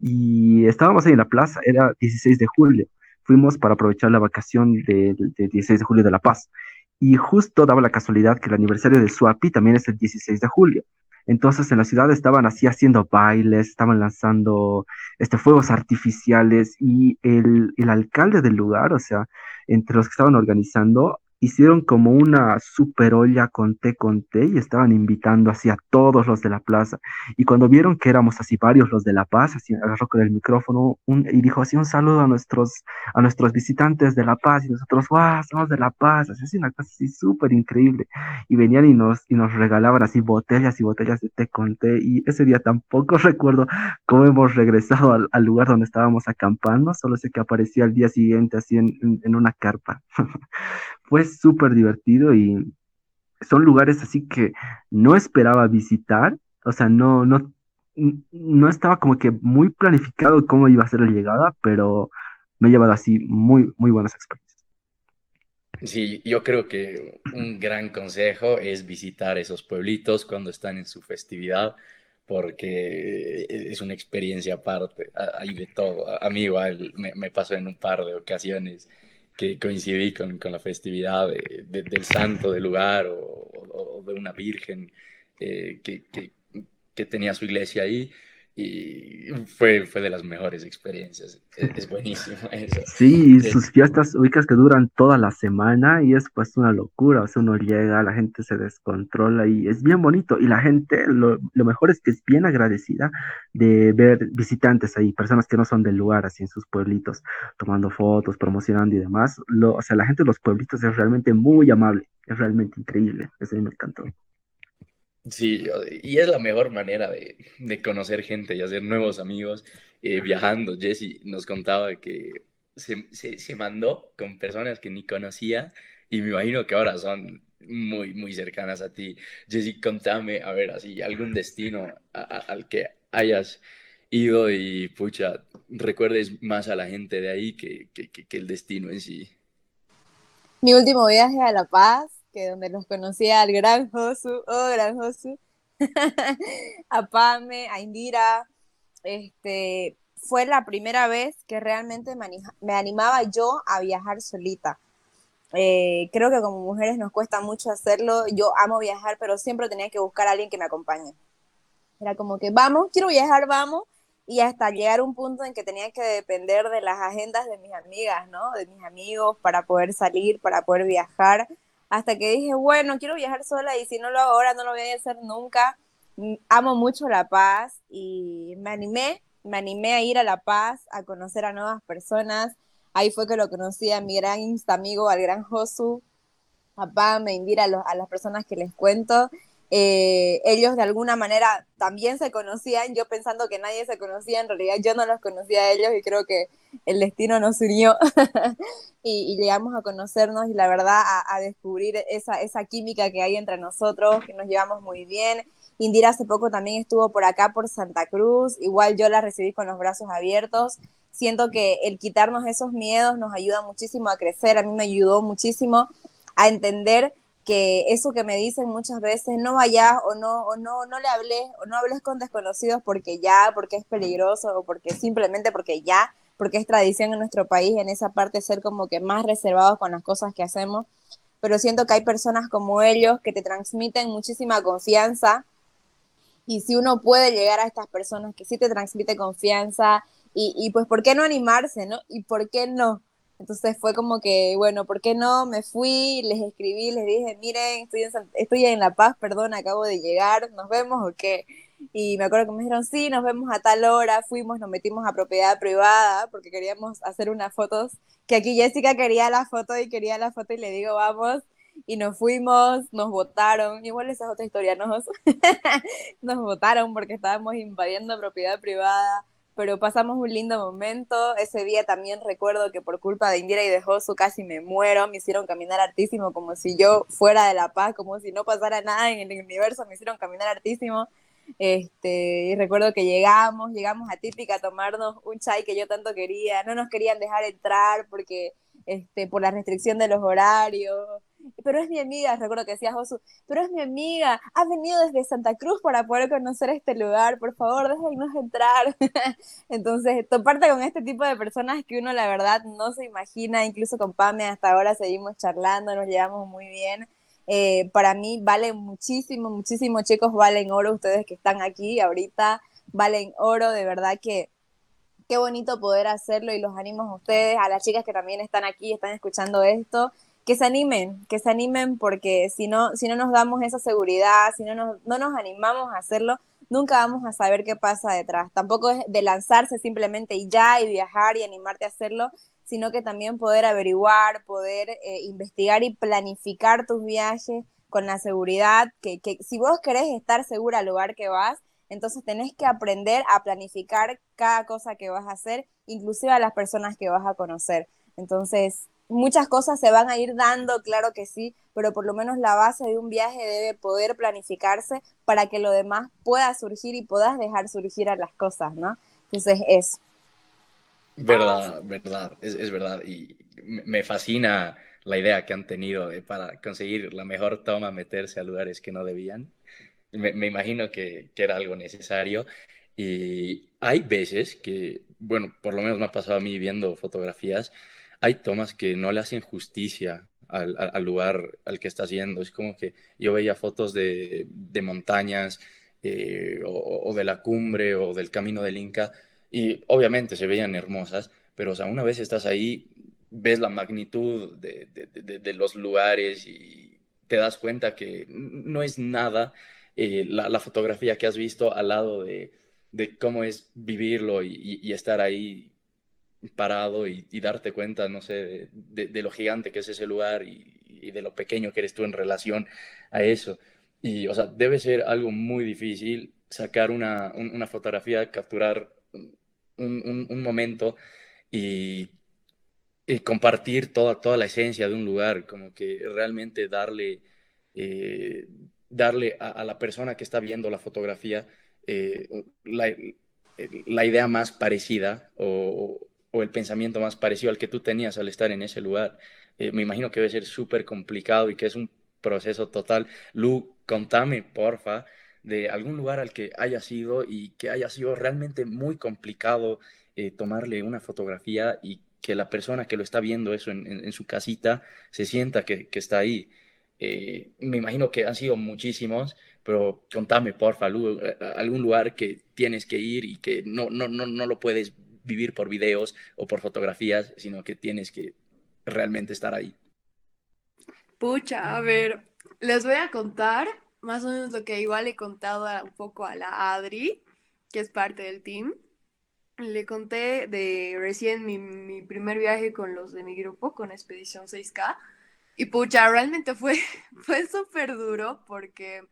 Y estábamos ahí en la plaza, era 16 de julio fuimos para aprovechar la vacación del 16 de julio de La Paz. Y justo daba la casualidad que el aniversario de Suapi también es el 16 de julio. Entonces en la ciudad estaban así haciendo bailes, estaban lanzando este, fuegos artificiales y el, el alcalde del lugar, o sea, entre los que estaban organizando, hicieron como una super olla con té con té y estaban invitando así a todos los de la plaza. Y cuando vieron que éramos así varios los de La Paz, así agarró con el micrófono y dijo así un saludo a nuestros, a nuestros visitantes de La Paz y nosotros, wow, somos de La Paz, así una cosa así súper increíble. Y venían y nos, y nos regalaban así botellas y botellas de té con té y ese día tampoco recuerdo cómo hemos regresado al, lugar donde estábamos acampando, solo sé que aparecía al día siguiente así en, en, en una carpa. fue súper divertido y son lugares así que no esperaba visitar, o sea, no, no, no estaba como que muy planificado cómo iba a ser la llegada, pero me he llevado así muy, muy buenas experiencias. Sí, yo creo que un gran consejo es visitar esos pueblitos cuando están en su festividad, porque es una experiencia aparte, hay de todo. A mí igual me, me pasó en un par de ocasiones que coincidí con, con la festividad del santo del lugar o, de una virgen eh, que, que, que, tenía su iglesia ahí. Y fue, fue de las mejores experiencias. Es, buenísimo eso. Sí, sus fiestas ubicas que duran toda la semana y es pues una locura. O sea, uno llega, la gente se descontrola y es bien bonito. Y la gente, lo, lo mejor es que es bien agradecida de ver visitantes ahí, personas que no son del lugar, así en sus pueblitos, tomando fotos, promocionando y demás. Lo, o sea, la gente de los pueblitos es realmente muy amable, es realmente increíble. Eso me encantó. Sí, y es la mejor manera de, conocer gente y hacer nuevos amigos eh, viajando. Jesse nos contaba que se, se, mandó con personas que ni conocía y me imagino que ahora son muy, muy cercanas a ti. Jesse, contame, a ver, así, algún destino al que hayas ido y, pucha, recuerdes más a la gente de ahí que, que, que el destino en sí. Mi último viaje a La Paz que donde los conocía al gran Josu, oh gran Josu, a Pame, a Indira, este, fue la primera vez que realmente me, animaba yo a viajar solita. Eh, creo que como mujeres nos cuesta mucho hacerlo. Yo amo viajar, pero siempre tenía que buscar a alguien que me acompañe. Era como que vamos, quiero viajar, vamos. Y hasta llegar a un punto en que tenía que depender de las agendas de mis amigas, ¿no? De mis amigos para poder salir, para poder viajar hasta que dije, bueno, quiero viajar sola y si no lo hago ahora, no lo voy a hacer nunca. Mm, amo mucho La Paz y me animé, me animé a ir a La Paz, a conocer a nuevas personas. Ahí fue que lo conocí a mi gran insta amigo, al gran Josu, a Pam, me Indira, a, a las personas que les cuento. Eh, ellos de alguna manera también se conocían, yo pensando que nadie se conocía, en realidad yo no los conocía a ellos y creo que el destino nos unió y, llegamos a conocernos y la verdad a, descubrir esa, esa química que hay entre nosotros, que nos llevamos muy bien. Indira hace poco también estuvo por acá, por Santa Cruz, igual yo la recibí con los brazos abiertos. Siento que el quitarnos esos miedos nos ayuda muchísimo a crecer, a mí me ayudó muchísimo a entender que eso que me dicen muchas veces, no vayas o no, o no, no le hables, o no hables con desconocidos porque ya, porque es peligroso, o porque simplemente porque ya, porque es tradición en nuestro país en esa parte ser como que más reservados con las cosas que hacemos. Pero siento que hay personas como ellos que te transmiten muchísima confianza. Y si uno puede llegar a estas personas que sí te transmite confianza, y, y pues, ¿por qué no animarse, no? ¿Y por qué no? Entonces fue como que, bueno, ¿por qué no? Me fui, les escribí, les dije, miren, estoy en, estoy en La Paz, perdón, acabo de llegar, ¿nos vemos o qué? Y me acuerdo que me dijeron, sí, nos vemos a tal hora, fuimos, nos metimos a propiedad privada porque queríamos hacer unas fotos, que aquí Jessica quería la foto y quería la foto y le digo, vamos, y nos fuimos, nos votaron, igual esa es otra historia, nos, nos votaron porque estábamos invadiendo propiedad privada pero pasamos un lindo momento. Ese día también recuerdo que por culpa de Indira y de Josu casi me muero, me hicieron caminar hartísimo como si yo fuera de La Paz, como si no pasara nada en el universo, me hicieron caminar hartísimo. Este, y recuerdo que llegamos, llegamos a Típica a tomarnos un chai que yo tanto quería, no nos querían dejar entrar porque este, por la restricción de los horarios, pero es mi amiga, recuerdo que decía Josu, pero es mi amiga, ha venido desde Santa Cruz para poder conocer este lugar, por favor, déjenos entrar. Entonces, toparte con este tipo de personas que uno la verdad no se imagina, incluso con Pame hasta ahora seguimos charlando, nos llevamos muy bien. Eh, para mí vale muchísimo, muchísimo, chicos, valen oro ustedes que están aquí ahorita, valen oro, de verdad que qué bonito poder hacerlo y los animo a ustedes, a las chicas que también están aquí, están escuchando esto, que se animen, que se animen porque si no, si no nos damos esa seguridad, si no nos, no nos animamos a hacerlo, nunca vamos a saber qué pasa detrás. Tampoco es de lanzarse simplemente y ya y viajar y animarte a hacerlo, sino que también poder averiguar, poder eh, investigar y planificar tus viajes con la seguridad, que, que si vos querés estar segura al lugar que vas, entonces tenés que aprender a planificar cada cosa que vas a hacer, inclusive a las personas que vas a conocer. Entonces, muchas cosas se van a ir dando, claro que sí, pero por lo menos la base de un viaje debe poder planificarse para que lo demás pueda surgir y puedas dejar surgir a las cosas, ¿no? Entonces, eso. Verdad, verdad, es, verdad. Y me fascina la idea que han tenido para conseguir la mejor toma, meterse a lugares que no debían. Me, me imagino que, que era algo necesario. Y hay veces que, bueno, por lo menos me ha pasado a mí viendo fotografías, hay tomas que no le hacen justicia al, lugar al que estás yendo. Es como que yo veía fotos de, montañas, eh, o, de la cumbre o del camino del Inca, y obviamente se veían hermosas, pero o sea, una vez estás ahí, ves la magnitud de, los lugares y te das cuenta que no es nada eh, la, fotografía que has visto al lado de, cómo es vivirlo y, estar ahí parado y, darte cuenta, no sé, de, lo gigante que es ese lugar y, de lo pequeño que eres tú en relación a eso. Y, o sea, debe ser algo muy difícil sacar una, una fotografía, capturar un, un, momento y, y, compartir toda, toda la esencia de un lugar, como que realmente darle, eh, darle a, la persona que está viendo la fotografía eh, la, la, idea más parecida o, o, el pensamiento más parecido al que tú tenías al estar en ese lugar. Eh, me imagino que debe ser súper complicado y que es un proceso total. Lu, contame, porfa, de algún lugar al que haya sido y que haya sido realmente muy complicado eh, tomarle una fotografía y que la persona que lo está viendo eso en, su casita se sienta que, está ahí. Eh, me imagino que han sido muchísimos, pero contame, porfa, algún lugar que tienes que ir y que no, no, no, no lo puedes vivir por videos o por fotografías, sino que tienes que realmente estar ahí. Pucha, a ver, les voy a contar más o menos lo que igual he contado un poco a la Adri, que es parte del team. Le conté de recién mi, mi primer viaje con los de mi grupo, con Expedición 6K. Y pucha, realmente fue, fue súper duro porque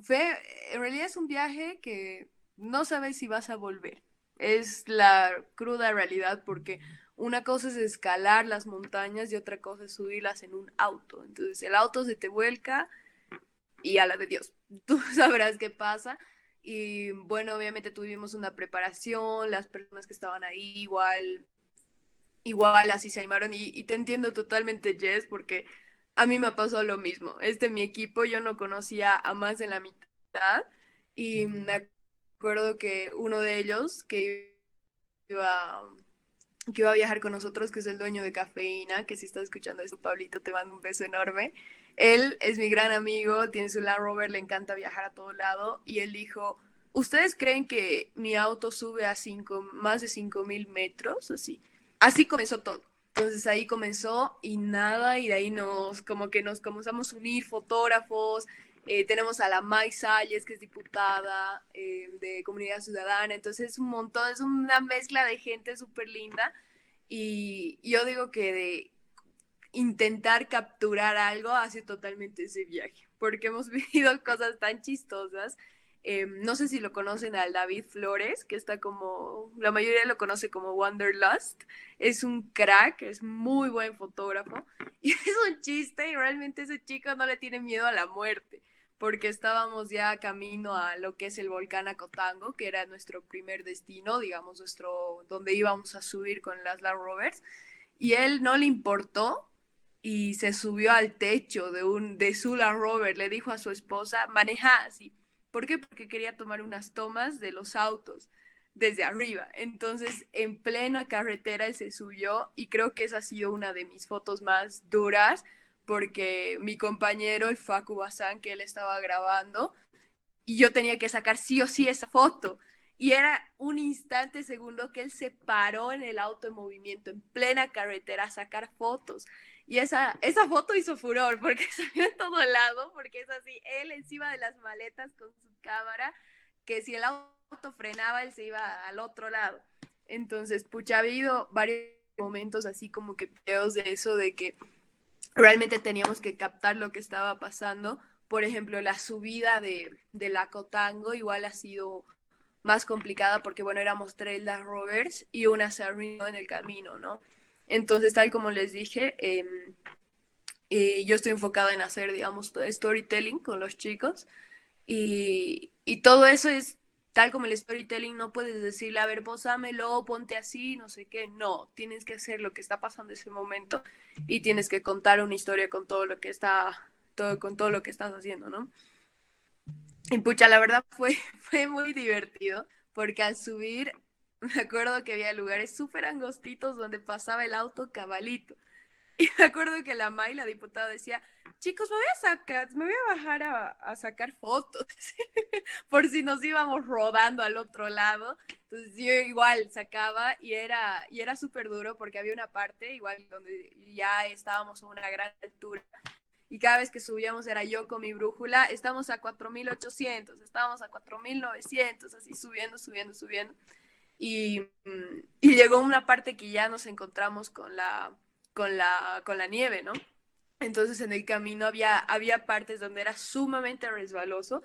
fue, en realidad es un viaje que no sabes si vas a volver. Es la cruda realidad porque una cosa es escalar las montañas y otra cosa es subirlas en un auto. Entonces el auto se te vuelca y a la de Dios. Tú sabrás qué pasa. Y bueno, obviamente tuvimos una preparación, las personas que estaban ahí igual, igual así se animaron y, te entiendo totalmente, Jess, porque a mí me pasó lo mismo. Este mi equipo, yo no conocía a más de la mitad y me acuerdo que uno de ellos que iba, que iba a viajar con nosotros, que es el dueño de Cafeína, que si estás escuchando eso, Pablito, te mando un beso enorme. Él es mi gran amigo, tiene su Land Rover, le encanta viajar a todo lado y él dijo, ¿ustedes creen que mi auto sube a cinco, más de 5 mil metros? Así. Así comenzó todo. Entonces ahí comenzó y nada, y de ahí nos, como que nos comenzamos a unir fotógrafos, eh, tenemos a la Mai Salles, que es diputada eh, de Comunidad Ciudadana, entonces es un montón, es una mezcla de gente súper linda, y yo digo que de, intentar capturar algo hace totalmente ese viaje, porque hemos vivido cosas tan chistosas. Eh, no sé si lo conocen al David Flores, que está como, la mayoría lo conoce como Wanderlust. Es un crack, es muy buen fotógrafo y es un chiste y realmente ese chico no le tiene miedo a la muerte, porque estábamos ya camino a lo que es el volcán Acotango, que era nuestro primer destino, digamos, nuestro, donde íbamos a subir con las Land Rovers, y él no le importó y se subió al techo de un de Sula Rover, le dijo a su esposa, maneja así. ¿Por qué? Porque quería tomar unas tomas de los autos desde arriba. Entonces, en plena carretera él se subió y creo que esa ha sido una de mis fotos más duras porque mi compañero, el Facu Bazán, que él estaba grabando, y yo tenía que sacar sí o sí esa foto. Y era un instante segundo que él se paró en el auto en movimiento, en plena carretera, a sacar fotos. Y esa, esa foto hizo furor porque salió en todo lado, porque es así, él encima de las maletas con su cámara, que si el auto frenaba, él se iba al otro lado. Entonces, pucha, ha habido varios momentos así como que videos de eso, de que realmente teníamos que captar lo que estaba pasando. Por ejemplo, la subida de, de la Cotango igual ha sido más complicada porque, bueno, éramos tres las rovers y una se arruinó en el camino, ¿no? Entonces, tal como les dije, em, eh, yo estoy enfocada en hacer, digamos, storytelling con los chicos y, y, todo eso es tal como el storytelling, no puedes decirle, a ver, posámelo, ponte así, no sé qué, no, tienes que hacer lo que está pasando en ese momento y tienes que contar una historia con todo lo que está, todo, con todo lo que estás haciendo, ¿no? Y pucha, la verdad fue, fue muy divertido porque al subir me acuerdo que había lugares súper angostitos donde pasaba el auto cabalito. Y me acuerdo que la May, la diputada, decía, chicos, me voy a sacar, me voy a bajar a, sacar fotos, por si nos íbamos rodando al otro lado. Entonces yo igual sacaba y era, y era súper duro porque había una parte igual donde ya estábamos a una gran altura y cada vez que subíamos era yo con mi brújula, estamos a 4.800, estábamos a 4.900, así subiendo, subiendo, subiendo. Y, y, llegó una parte que ya nos encontramos con la, con la, con la nieve, ¿no? Entonces en el camino había, había partes donde era sumamente resbaloso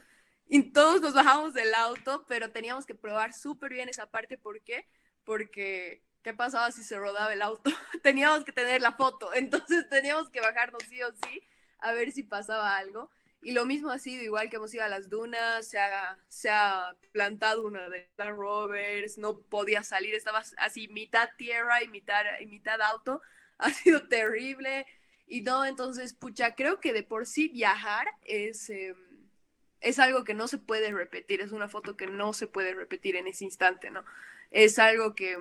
y todos nos bajamos del auto, pero teníamos que probar súper bien esa parte. ¿Por qué? Porque ¿qué pasaba si se rodaba el auto? teníamos que tener la foto, entonces teníamos que bajarnos sí o sí a ver si pasaba algo. Y lo mismo ha sido, igual que hemos ido a las dunas, se ha, se ha plantado una de las rovers, no podía salir, estaba así mitad tierra y mitad, y mitad auto, ha sido terrible. Y no, entonces, pucha, creo que de por sí viajar es, em, es algo que no se puede repetir, es una foto que no se puede repetir en ese instante, ¿no? Es algo que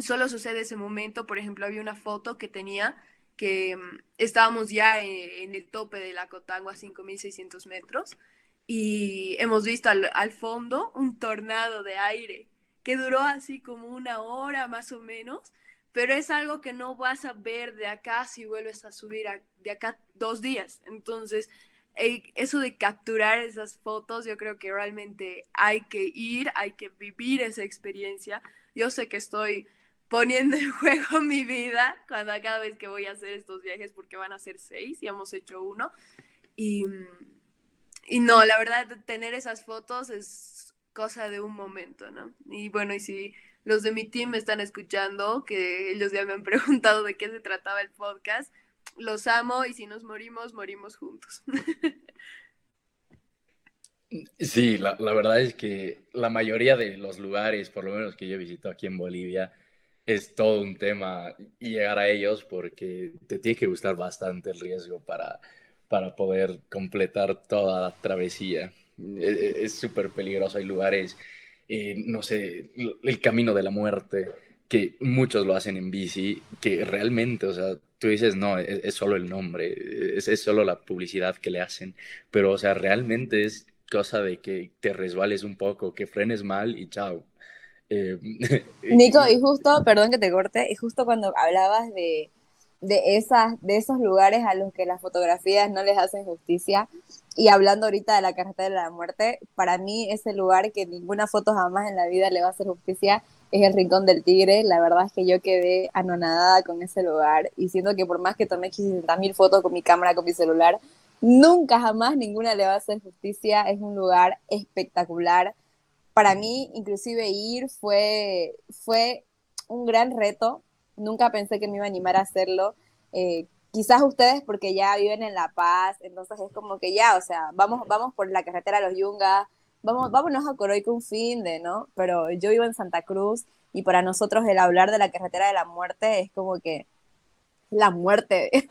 solo sucede ese momento, por ejemplo, había una foto que tenía que mm, estábamos ya e, en, el tope de la Cotango a 5.600 metros y hemos visto al, al, fondo un tornado de aire que duró así como una hora más o menos, pero es algo que no vas a ver de acá si vuelves a subir de acá dos días. Entonces, eh, eso de capturar esas fotos, yo creo que realmente hay que ir, hay que vivir esa experiencia. Yo sé que estoy poniendo en juego mi vida cuando cada vez que voy a hacer estos viajes, porque van a ser seis y hemos hecho uno. Y, y no, la verdad, tener esas fotos es cosa de un momento, ¿no? Y bueno, y si los de mi team me están escuchando, que ellos ya me han preguntado de qué se trataba el podcast, los amo y si nos morimos, morimos juntos. Sí, la, verdad es que la mayoría de los lugares, por lo menos que yo visito aquí en Bolivia, es todo un tema llegar a ellos porque te tiene que gustar bastante el riesgo para, para poder completar toda la travesía. E, e, es súper peligroso, hay lugares, eh, no sé, el camino de la muerte, que muchos lo hacen en bici, que realmente, o sea, tú dices, no, es, es solo el nombre, es, es, solo la publicidad que le hacen, pero, o sea, realmente es cosa de que te resbales un poco, que frenes mal y chao, eh, Nico, y justo, perdón que te corte, y justo cuando hablabas de, de, esas, de esos lugares a los que las fotografías no les hacen justicia, y hablando ahorita de la carretera de la muerte, para mí ese lugar que ninguna foto jamás en la vida le va a hacer justicia es el Rincón del Tigre. La verdad es que yo quedé anonadada con ese lugar y siento que por más que tomé 500 mil fotos con mi cámara, con mi celular, nunca jamás ninguna le va a hacer justicia. Es un lugar espectacular para mí, inclusive ir fue, fue un gran reto. Nunca pensé que me iba a animar a hacerlo. Eh, quizás ustedes porque ya viven en La Paz, entonces es como que ya, o sea, vamos, vamos por la carretera de los Yungas, vamos, vámonos a Coroico con fin de, ¿no? Pero yo vivo en Santa Cruz y para nosotros el hablar de la carretera de la muerte es como que la muerte es,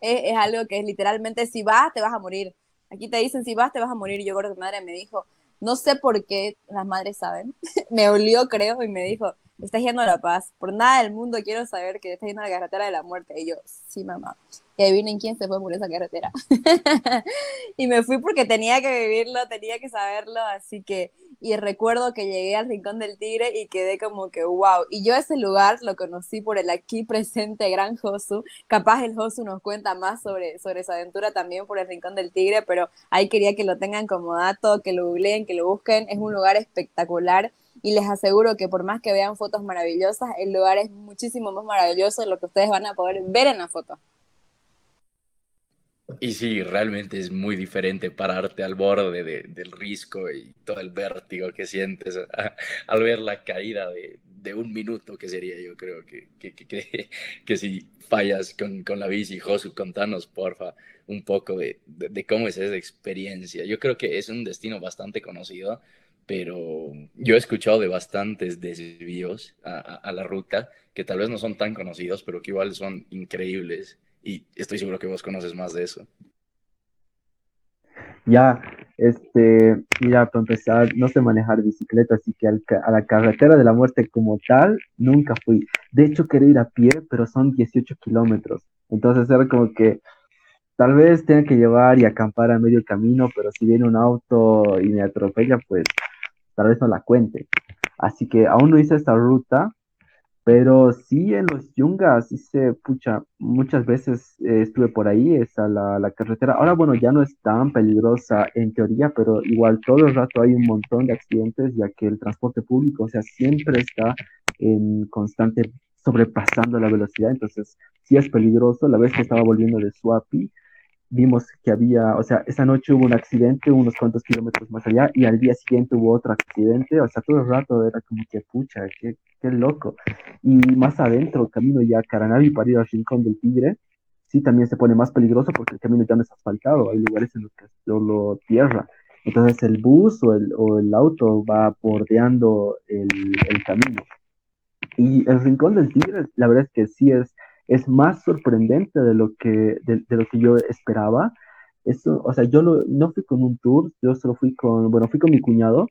es, algo que es literalmente si vas te vas a morir. Aquí te dicen si vas te vas a morir. Yo creo que mi madre me dijo, no sé por qué las madres saben. me olió, creo, y me dijo, estás yendo a La Paz. Por nada del mundo quiero saber que estás yendo a la carretera de la muerte. Y yo, sí, mamá. Y adivinen quién se fue por esa carretera. y me fui porque tenía que vivirlo, tenía que saberlo. Así que, y recuerdo que llegué al Rincón del Tigre y quedé como que, wow. Y yo ese lugar lo conocí por el aquí presente gran Josu. Capaz el Josu nos cuenta más sobre, sobre su aventura también por el Rincón del Tigre, pero ahí quería que lo tengan como dato, que lo googleen, que lo busquen. Es un lugar espectacular y les aseguro que por más que vean fotos maravillosas, el lugar es muchísimo más maravilloso de lo que ustedes van a poder ver en la foto. Y sí, realmente es muy diferente pararte al borde de, del risco y todo el vértigo que sientes al ver la caída de, de, un minuto, que sería yo creo que, que, que, que si fallas con, con, la bici, Josu, contanos porfa un poco de, de, cómo es esa experiencia. Yo creo que es un destino bastante conocido, pero yo he escuchado de bastantes desvíos a, la ruta que tal vez no son tan conocidos, pero que igual son increíbles y estoy seguro que vos conoces más de eso. Ya, este, mira, para empezar, no sé manejar bicicleta, así que a la carretera de la muerte como tal, nunca fui. De hecho, quería ir a pie, pero son 18 kilómetros. Entonces era como que tal vez tenga que llevar y acampar a medio camino, pero si viene un auto y me atropella, pues tal vez no la cuente. Así que aún no hice esta ruta, pero sí en los yungas hice, pucha, muchas veces eh, estuve por ahí, está la, la, carretera. Ahora, bueno, ya no es tan peligrosa en teoría, pero igual todo el rato hay un montón de accidentes, ya que el transporte público, o sea, siempre está en constante sobrepasando la velocidad, entonces sí es peligroso. La vez que estaba volviendo de Suapi, vimos que había, o sea, esa noche hubo un accidente unos cuantos kilómetros más allá y al día siguiente hubo otro accidente, o sea, todo el rato era como que pucha, qué, qué loco. Y más adentro, camino ya a Caranavi para ir al Rincón del Tigre, sí también se pone más peligroso porque el camino ya no es asfaltado, hay lugares en los que solo tierra. Entonces el bus o el, o el auto va bordeando el, el camino. Y el Rincón del Tigre, la verdad es que sí es es más sorprendente de lo que, de, lo que yo esperaba. Eso, o sea, yo no fui con un tour, yo solo fui con, bueno, fui con mi cuñado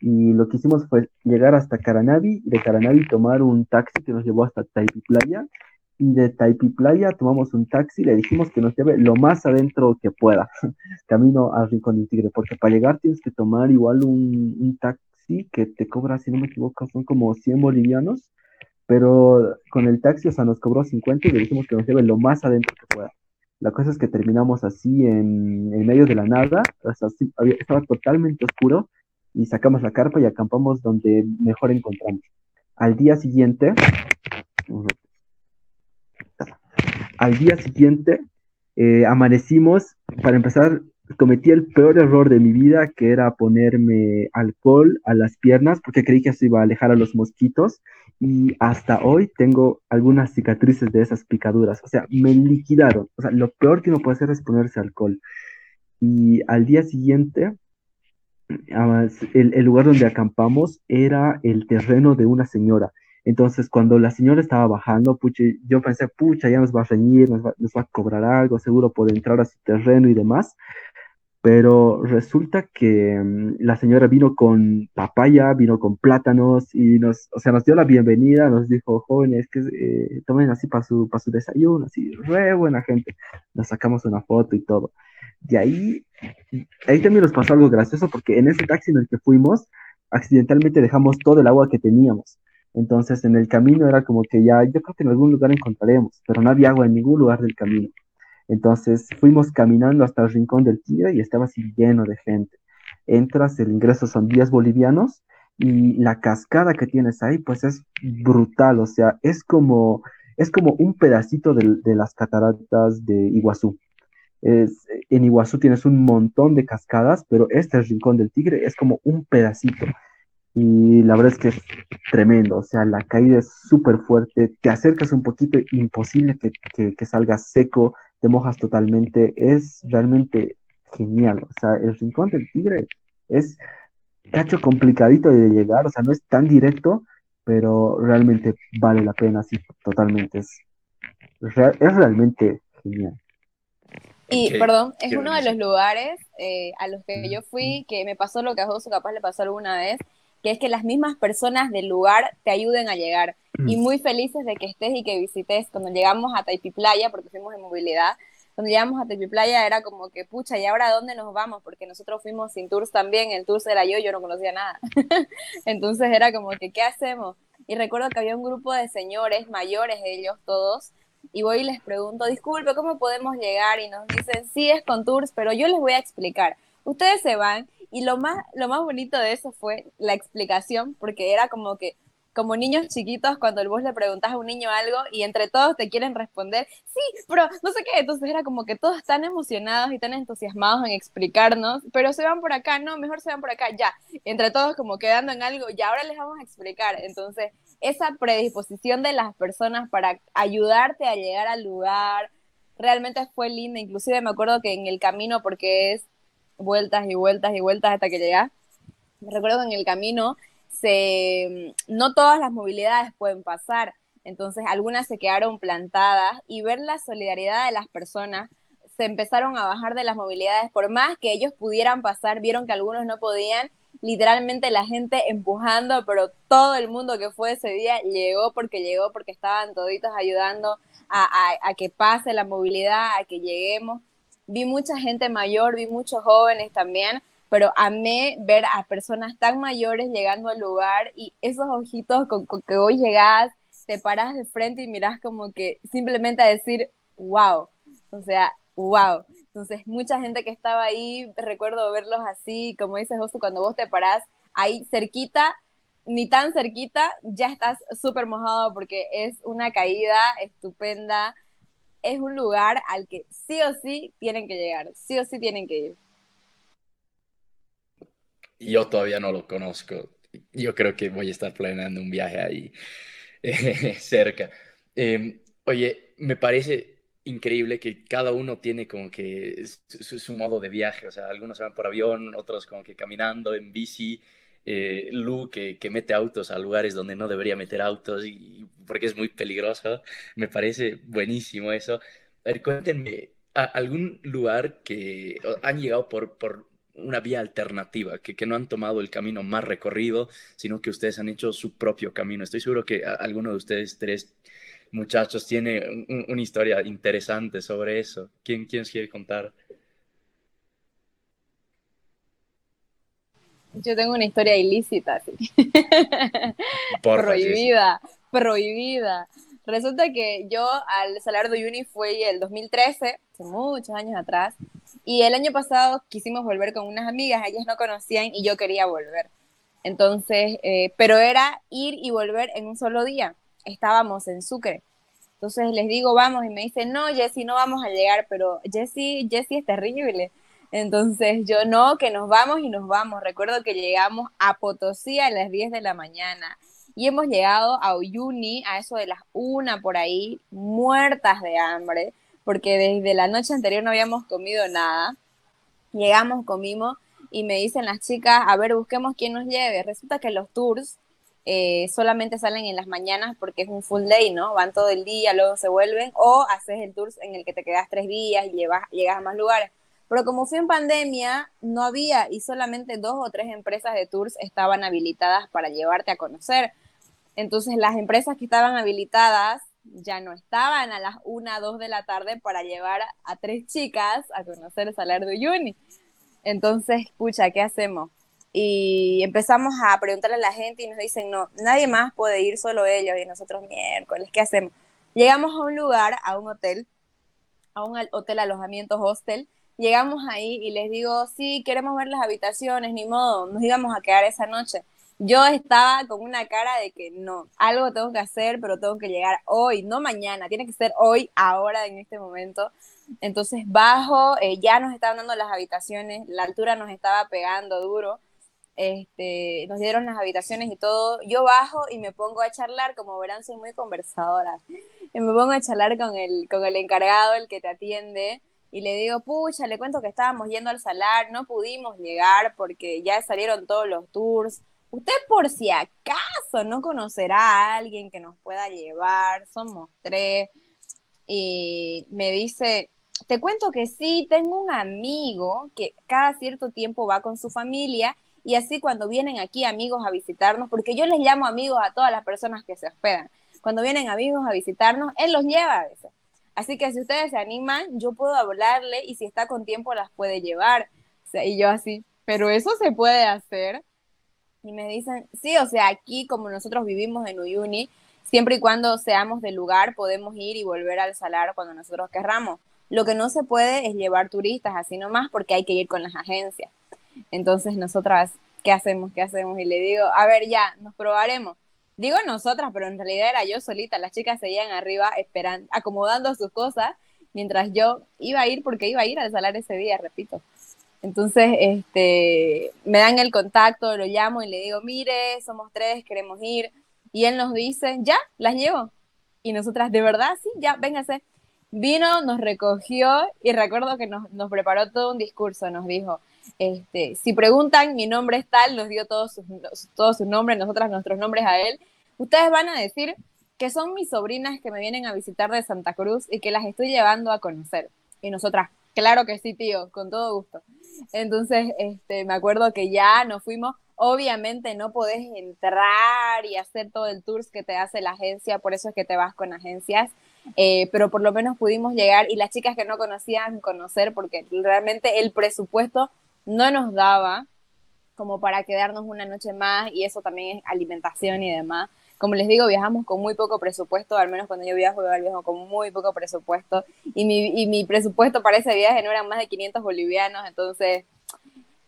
y lo que hicimos fue llegar hasta Caranavi y de Caranavi tomar un taxi que nos llevó hasta Taipi Playa y de Taipi Playa tomamos un taxi y le dijimos que nos lleve lo más adentro que pueda, camino al Rincón del Tigre, porque para llegar tienes que tomar igual un, un taxi que te cobra, si no me equivoco, son como 100 bolivianos pero con el taxi, o sea, nos cobró 50 y le dijimos que nos lleve lo más adentro que pueda. La cosa es que terminamos así en, en medio de la nada, o sea, estaba totalmente oscuro y sacamos la carpa y acampamos donde mejor encontramos. Al día siguiente, al día siguiente, eh, amanecimos, para empezar, cometí el peor error de mi vida, que era ponerme alcohol a las piernas, porque creí que eso iba a alejar a los mosquitos, y hasta hoy tengo algunas cicatrices de esas picaduras, o sea, me liquidaron, o sea, lo peor que uno puede hacer es ponerse alcohol. Y al día siguiente, el, el lugar donde acampamos era el terreno de una señora. Entonces, cuando la señora estaba bajando, pucha, yo pensé, pucha, ya nos va a reñir, nos va, a cobrar algo, seguro por entrar a su terreno y demás pero resulta que mm, la señora vino con papaya, vino con plátanos y nos, o sea, nos dio la bienvenida, nos dijo, jóvenes, que eh, tomen así para su, para su desayuno, así, re buena gente. Nos sacamos una foto y todo. De ahí, ahí también nos pasó algo gracioso porque en ese taxi en el que fuimos, accidentalmente dejamos todo el agua que teníamos. Entonces, en el camino era como que ya, yo creo que en algún lugar encontraremos, pero no había agua en ningún lugar del camino. Entonces fuimos caminando hasta el rincón del Tigre y estaba así lleno de gente. Entras, el ingreso son 10 bolivianos y la cascada que tienes ahí pues es brutal, o sea, es como, es como un pedacito de, de las cataratas de Iguazú. En Iguazú tienes un montón de cascadas, pero este rincón del Tigre es como un pedacito. Y la verdad es que es tremendo, o sea, la caída es súper fuerte, te acercas un poquito, imposible que, que salgas seco, te mojas totalmente, es realmente genial. O sea, el Rincón del Tigre es cacho complicadito de llegar, o sea, no es tan directo, pero realmente vale la pena, sí, totalmente. Es, es realmente genial. Y, perdón, es uno de los lugares eh, a los que yo fui que me pasó lo que a Josu capaz le pasó alguna vez, que es que las mismas personas del lugar te ayuden a llegar. Y mm. muy felices de que estés y que visites. Cuando llegamos a Taipi Playa, porque fuimos en movilidad, cuando llegamos a Taipi Playa era como que, pucha, ¿y ahora dónde nos vamos? Porque nosotros fuimos sin tours también, el tour era yo, yo no conocía nada. Entonces era como que, ¿qué hacemos? Y recuerdo que había un grupo de señores mayores, ellos todos, y voy y les pregunto, disculpe, ¿cómo podemos llegar? Y nos dicen, sí, es con tours, pero yo les voy a explicar. Ustedes se van y lo más, lo más bonito de eso fue la explicación, porque era como que, como niños chiquitos, cuando vos le preguntas a un niño algo y entre todos te quieren responder, sí, pero no sé qué, entonces era como que todos tan emocionados y tan entusiasmados en explicarnos, pero se van por acá, no, mejor se van por acá, ya, entre todos como quedando en algo, y ahora les vamos a explicar, entonces esa predisposición de las personas para ayudarte a llegar al lugar, realmente fue linda, inclusive me acuerdo que en el camino, porque es vueltas y vueltas y vueltas hasta que llegas. Recuerdo en el camino se, no todas las movilidades pueden pasar, entonces algunas se quedaron plantadas y ver la solidaridad de las personas, se empezaron a bajar de las movilidades, por más que ellos pudieran pasar, vieron que algunos no podían, literalmente la gente empujando, pero todo el mundo que fue ese día llegó porque llegó, porque estaban toditos ayudando a, que pase la movilidad, a que lleguemos. Vi mucha gente mayor, vi muchos jóvenes también, pero amé ver a personas tan mayores llegando al lugar y esos ojitos con, con que hoy llegás, te paras de frente y miras como que simplemente a decir, wow, o sea, wow. Entonces, mucha gente que estaba ahí, recuerdo verlos así, como dices Josu, cuando vos te parás ahí cerquita, ni tan cerquita, ya estás súper mojado porque es una caída estupenda. Es un lugar al que sí o sí tienen que llegar, sí o sí tienen que ir. Yo todavía no lo conozco. Yo creo que voy a estar planeando un viaje ahí cerca. Em, oye, me parece increíble que cada uno tiene como que su, modo de viaje, o sea, algunos van por avión, otros como que caminando, en bici, eh, Lu que, que, mete autos a lugares donde no debería meter autos y, porque es muy peligroso, me parece buenísimo eso. A ver, cuéntenme, ¿algún lugar que han llegado por, por una vía alternativa, que, que, no han tomado el camino más recorrido, sino que ustedes han hecho su propio camino? Estoy seguro que alguno de ustedes tres muchachos tiene una historia interesante sobre eso. ¿Quién, quién quiere contar? Yo tengo una historia ilícita, sí. prohibida, prohibida. Resulta que yo al Salar de Uni fue el 2013, hace muchos años atrás, y el año pasado quisimos volver con unas amigas, ellas no conocían y yo quería volver. Entonces, eh, pero era ir y volver en un solo día estábamos en Sucre. Entonces les digo, vamos, y me dicen, no, Jessy, no vamos a llegar, pero Jessy, Jessy es terrible. Entonces yo, no, que nos vamos y nos vamos. Recuerdo que llegamos a Potosí a las 10 de la mañana y hemos llegado a Uyuni a eso de las una por ahí, muertas de hambre, porque desde la noche anterior no habíamos comido nada. Llegamos, comimos y me dicen las chicas, a ver, busquemos quién nos lleve. Resulta que los tours eh, solamente salen en las mañanas porque es un full day, ¿no? Van todo el día, luego se vuelven, o haces el tour en el que te quedas tres días y llevas, llegas a más lugares. Pero como fue en pandemia, no había y solamente dos o tres empresas de tours estaban habilitadas para llevarte a conocer. Entonces las empresas que estaban habilitadas ya no estaban a las una, dos de la tarde para llevar a, tres chicas a conocer el Salar de Uyuni. Entonces, pucha, ¿qué hacemos? y empezamos a preguntarle a la gente y nos dicen, no, nadie más puede ir, solo ellos, y nosotros miércoles, ¿qué hacemos? Llegamos a un lugar, a un hotel, a un hotel alojamiento hostel, llegamos ahí y les digo, sí, queremos ver las habitaciones, ni modo, nos íbamos a quedar esa noche. Yo estaba con una cara de que no, algo tengo que hacer, pero tengo que llegar hoy, no mañana, tiene que ser hoy, ahora, en este momento. Entonces bajo, eh, ya nos estaban dando las habitaciones, la altura nos estaba pegando duro este, nos dieron las habitaciones y todo. Yo bajo y me pongo a charlar, como verán, soy muy conversadora. Y me pongo a charlar con el, con el encargado, el que te atiende, y le digo, pucha, le cuento que estábamos yendo al salar, no pudimos llegar porque ya salieron todos los tours. Usted por si acaso no conocerá a alguien que nos pueda llevar, somos tres. Y me dice, te cuento que sí, tengo un amigo que cada cierto tiempo va con su familia y así cuando vienen aquí amigos a visitarnos, porque yo les llamo amigos a todas las personas que se hospedan, cuando vienen amigos a visitarnos, él los lleva a veces. Así que si ustedes se animan, yo puedo hablarle y si está con tiempo las puede llevar. y yo así, pero eso se puede hacer. Y me dicen, sí, o sea, aquí como nosotros vivimos en Uyuni, siempre y cuando seamos del lugar, podemos ir y volver al salar cuando nosotros querramos. Lo que no se puede es llevar turistas así nomás porque hay que ir con las agencias. Entonces nosotras, ¿qué hacemos? ¿Qué hacemos? Y le digo, a ver, ya, nos probaremos. Digo nosotras, pero en realidad era yo solita. Las chicas seguían arriba esperando, acomodando sus cosas, mientras yo iba a ir porque iba a ir al salar ese día, repito. Entonces, este, me dan el contacto, lo llamo y le digo, mire, somos tres, queremos ir. Y él nos dice, ya, las llevo. Y nosotras, de verdad, sí, ya, véngase. Vino, nos recogió y recuerdo que nos, nos preparó todo un discurso. Nos dijo, este, si preguntan, mi nombre es tal, nos dio todos sus, todos sus nombres, nosotras nuestros nombres a él. Ustedes van a decir que son mis sobrinas que me vienen a visitar de Santa Cruz y que las estoy llevando a conocer. Y nosotras, claro que sí, tío, con todo gusto. Entonces, este, me acuerdo que ya nos fuimos. Obviamente no podés entrar y hacer todo el tour que te hace la agencia, por eso es que te vas con agencias. eh, pero por lo menos pudimos llegar y las chicas que no conocían conocer, porque realmente el presupuesto no nos daba como para quedarnos una noche más y eso también es alimentación y demás. Como les digo, viajamos con muy poco presupuesto, al menos cuando yo viajo, yo viajo con muy poco presupuesto. Y mi, y mi presupuesto para ese viaje no eran más de 500 bolivianos, entonces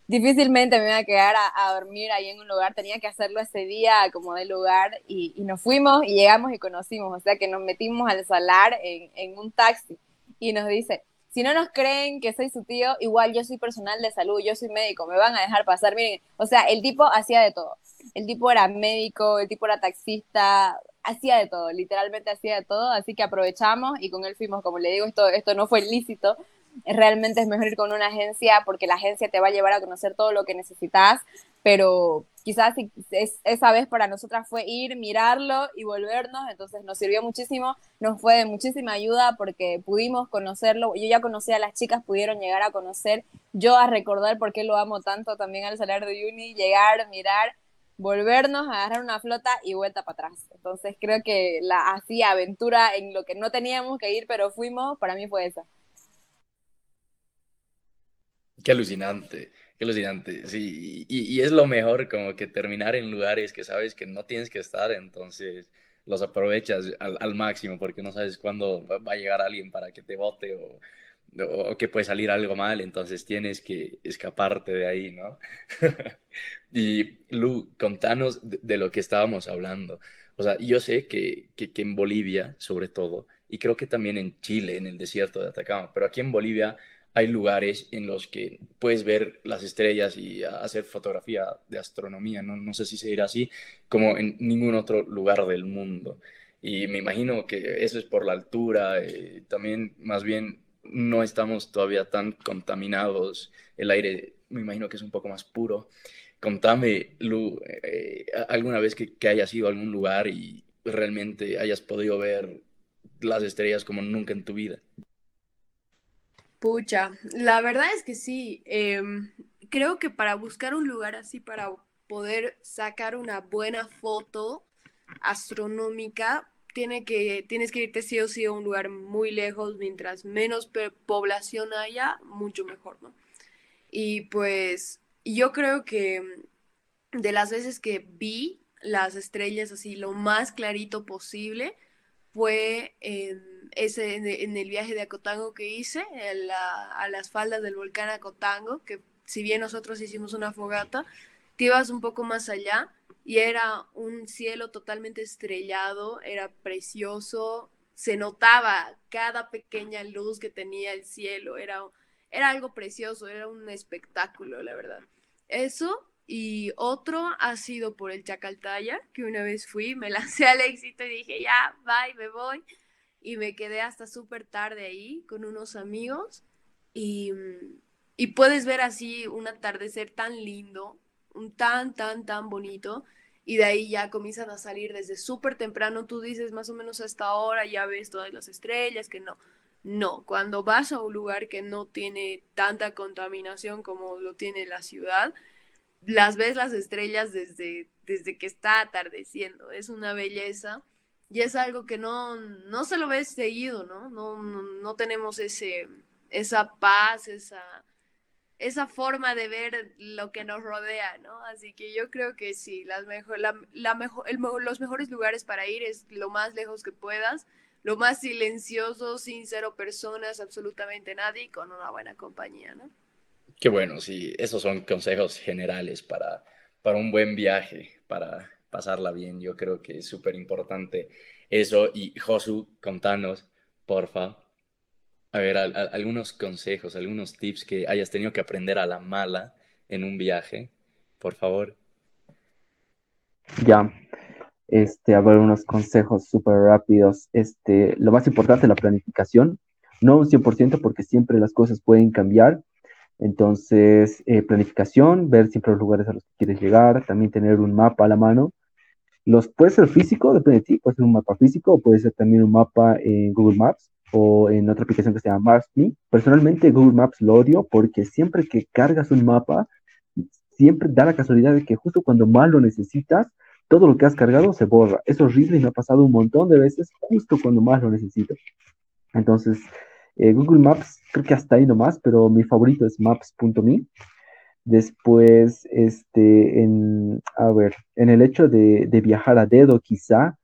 difícilmente me iba a quedar a, dormir ahí en un lugar, tenía que hacerlo ese día como de lugar y, nos fuimos y llegamos y conocimos, o sea que nos metimos al salar en, en, un taxi. Y nos dice, si no nos creen que soy su tío, igual yo soy personal de salud, yo soy médico, me van a dejar pasar, miren, o sea, el tipo hacía de todo, el tipo era médico, el tipo era taxista, hacía de todo, literalmente hacía de todo, así que aprovechamos y con él fuimos, como le digo, esto, esto no fue lícito, realmente es mejor ir con una agencia porque la agencia te va a llevar a conocer todo lo que necesitas, pero quizás esa vez para nosotras fue ir, mirarlo y volvernos, entonces nos sirvió muchísimo, nos fue de muchísima ayuda porque pudimos conocerlo, yo ya conocía a las chicas, pudieron llegar a conocer, yo a recordar por qué lo amo tanto también al salir de uni, llegar, mirar, volvernos, agarrar una flota y vuelta para atrás. Entonces creo que la así aventura en lo que no teníamos que ir, pero fuimos, para mí fue esa. Qué alucinante, qué alucinante. Sí, y, es lo mejor como que terminar en lugares que sabes que no tienes que estar, entonces los aprovechas al, máximo porque no sabes cuándo va a llegar alguien para que te vote o, que puede salir algo mal, entonces tienes que escaparte de ahí, ¿no? y Lu, contanos de, lo que estábamos hablando. O sea, yo sé que, que en Bolivia, sobre todo, y creo que también en Chile, en el desierto de Atacama, pero aquí en Bolivia hay lugares en los que puedes ver las estrellas y hacer fotografía de astronomía, no, sé si se dirá así, como en ningún otro lugar del mundo. Y me imagino que eso es por la altura, eh, también más bien no estamos todavía tan contaminados, el aire me imagino que es un poco más puro. Contame, Lu, eh, alguna vez que, que hayas ido a algún lugar y realmente hayas podido ver las estrellas como nunca en tu vida. Pucha, la verdad es que sí. Em, creo que para buscar un lugar así, para poder sacar una buena foto astronómica, tiene que, tienes que irte sí o sí a un lugar muy lejos, mientras menos población haya, mucho mejor, ¿no? Y pues yo creo que de las veces que vi las estrellas así lo más clarito posible, fue en, ese, en, el viaje de Acotango que hice, a las faldas del volcán Acotango, que si bien nosotros hicimos una fogata, te ibas un poco más allá y era un cielo totalmente estrellado, era precioso, se notaba cada pequeña luz que tenía el cielo, era, era algo precioso, era un espectáculo, la verdad. Eso y otro ha sido por el Chacaltaya, que una vez fui, me lancé al éxito y dije, ya, bye, me voy. Y me quedé hasta súper tarde ahí con unos amigos. Y, y puedes ver así un atardecer tan lindo, tan, tan, tan bonito. Y de ahí ya comienzan a salir desde súper temprano. Tú dices más o menos a esta hora, ya ves todas las estrellas, que no. No, cuando vas a un lugar que no tiene tanta contaminación como lo tiene la ciudad, las ves las estrellas desde, desde que está atardeciendo. Es una belleza y es algo que no, no se lo ves seguido, ¿no? No, no, tenemos ese, esa paz, esa, esa forma de ver lo que nos rodea, ¿no? Así que yo creo que sí, las mejor, la, la mejor, los mejores lugares para ir es lo más lejos que puedas, lo más silencioso, sin cero personas, absolutamente nadie con una buena compañía, ¿no? Qué bueno, sí, esos son consejos generales para, para un buen viaje, para pasarla bien. Yo creo que es súper importante eso. Y Josu, contanos, porfa, a ver, algunos consejos, algunos tips que hayas tenido que aprender a la mala en un viaje, por favor. Ya, este, a ver, unos consejos súper rápidos. Este, lo más importante, la planificación. No un 100% porque siempre las cosas pueden cambiar, entonces, eh, planificación, ver siempre los lugares a los que quieres llegar, también tener un mapa a la mano. Los, puede ser físico, depende de ti, puede ser un mapa físico o puede ser también un mapa en Google Maps o en otra aplicación que se llama Maps.me. Personalmente Google Maps lo odio porque siempre que cargas un mapa, siempre da la casualidad de que justo cuando más lo necesitas, todo lo que has cargado se borra. Es horrible y me ha pasado un montón de veces justo cuando más lo necesito. Entonces, eh, Google Maps, creo que hasta ahí nomás, pero mi favorito es maps.me. Después, este, en, a ver, en el hecho de, de viajar a dedo, quizá,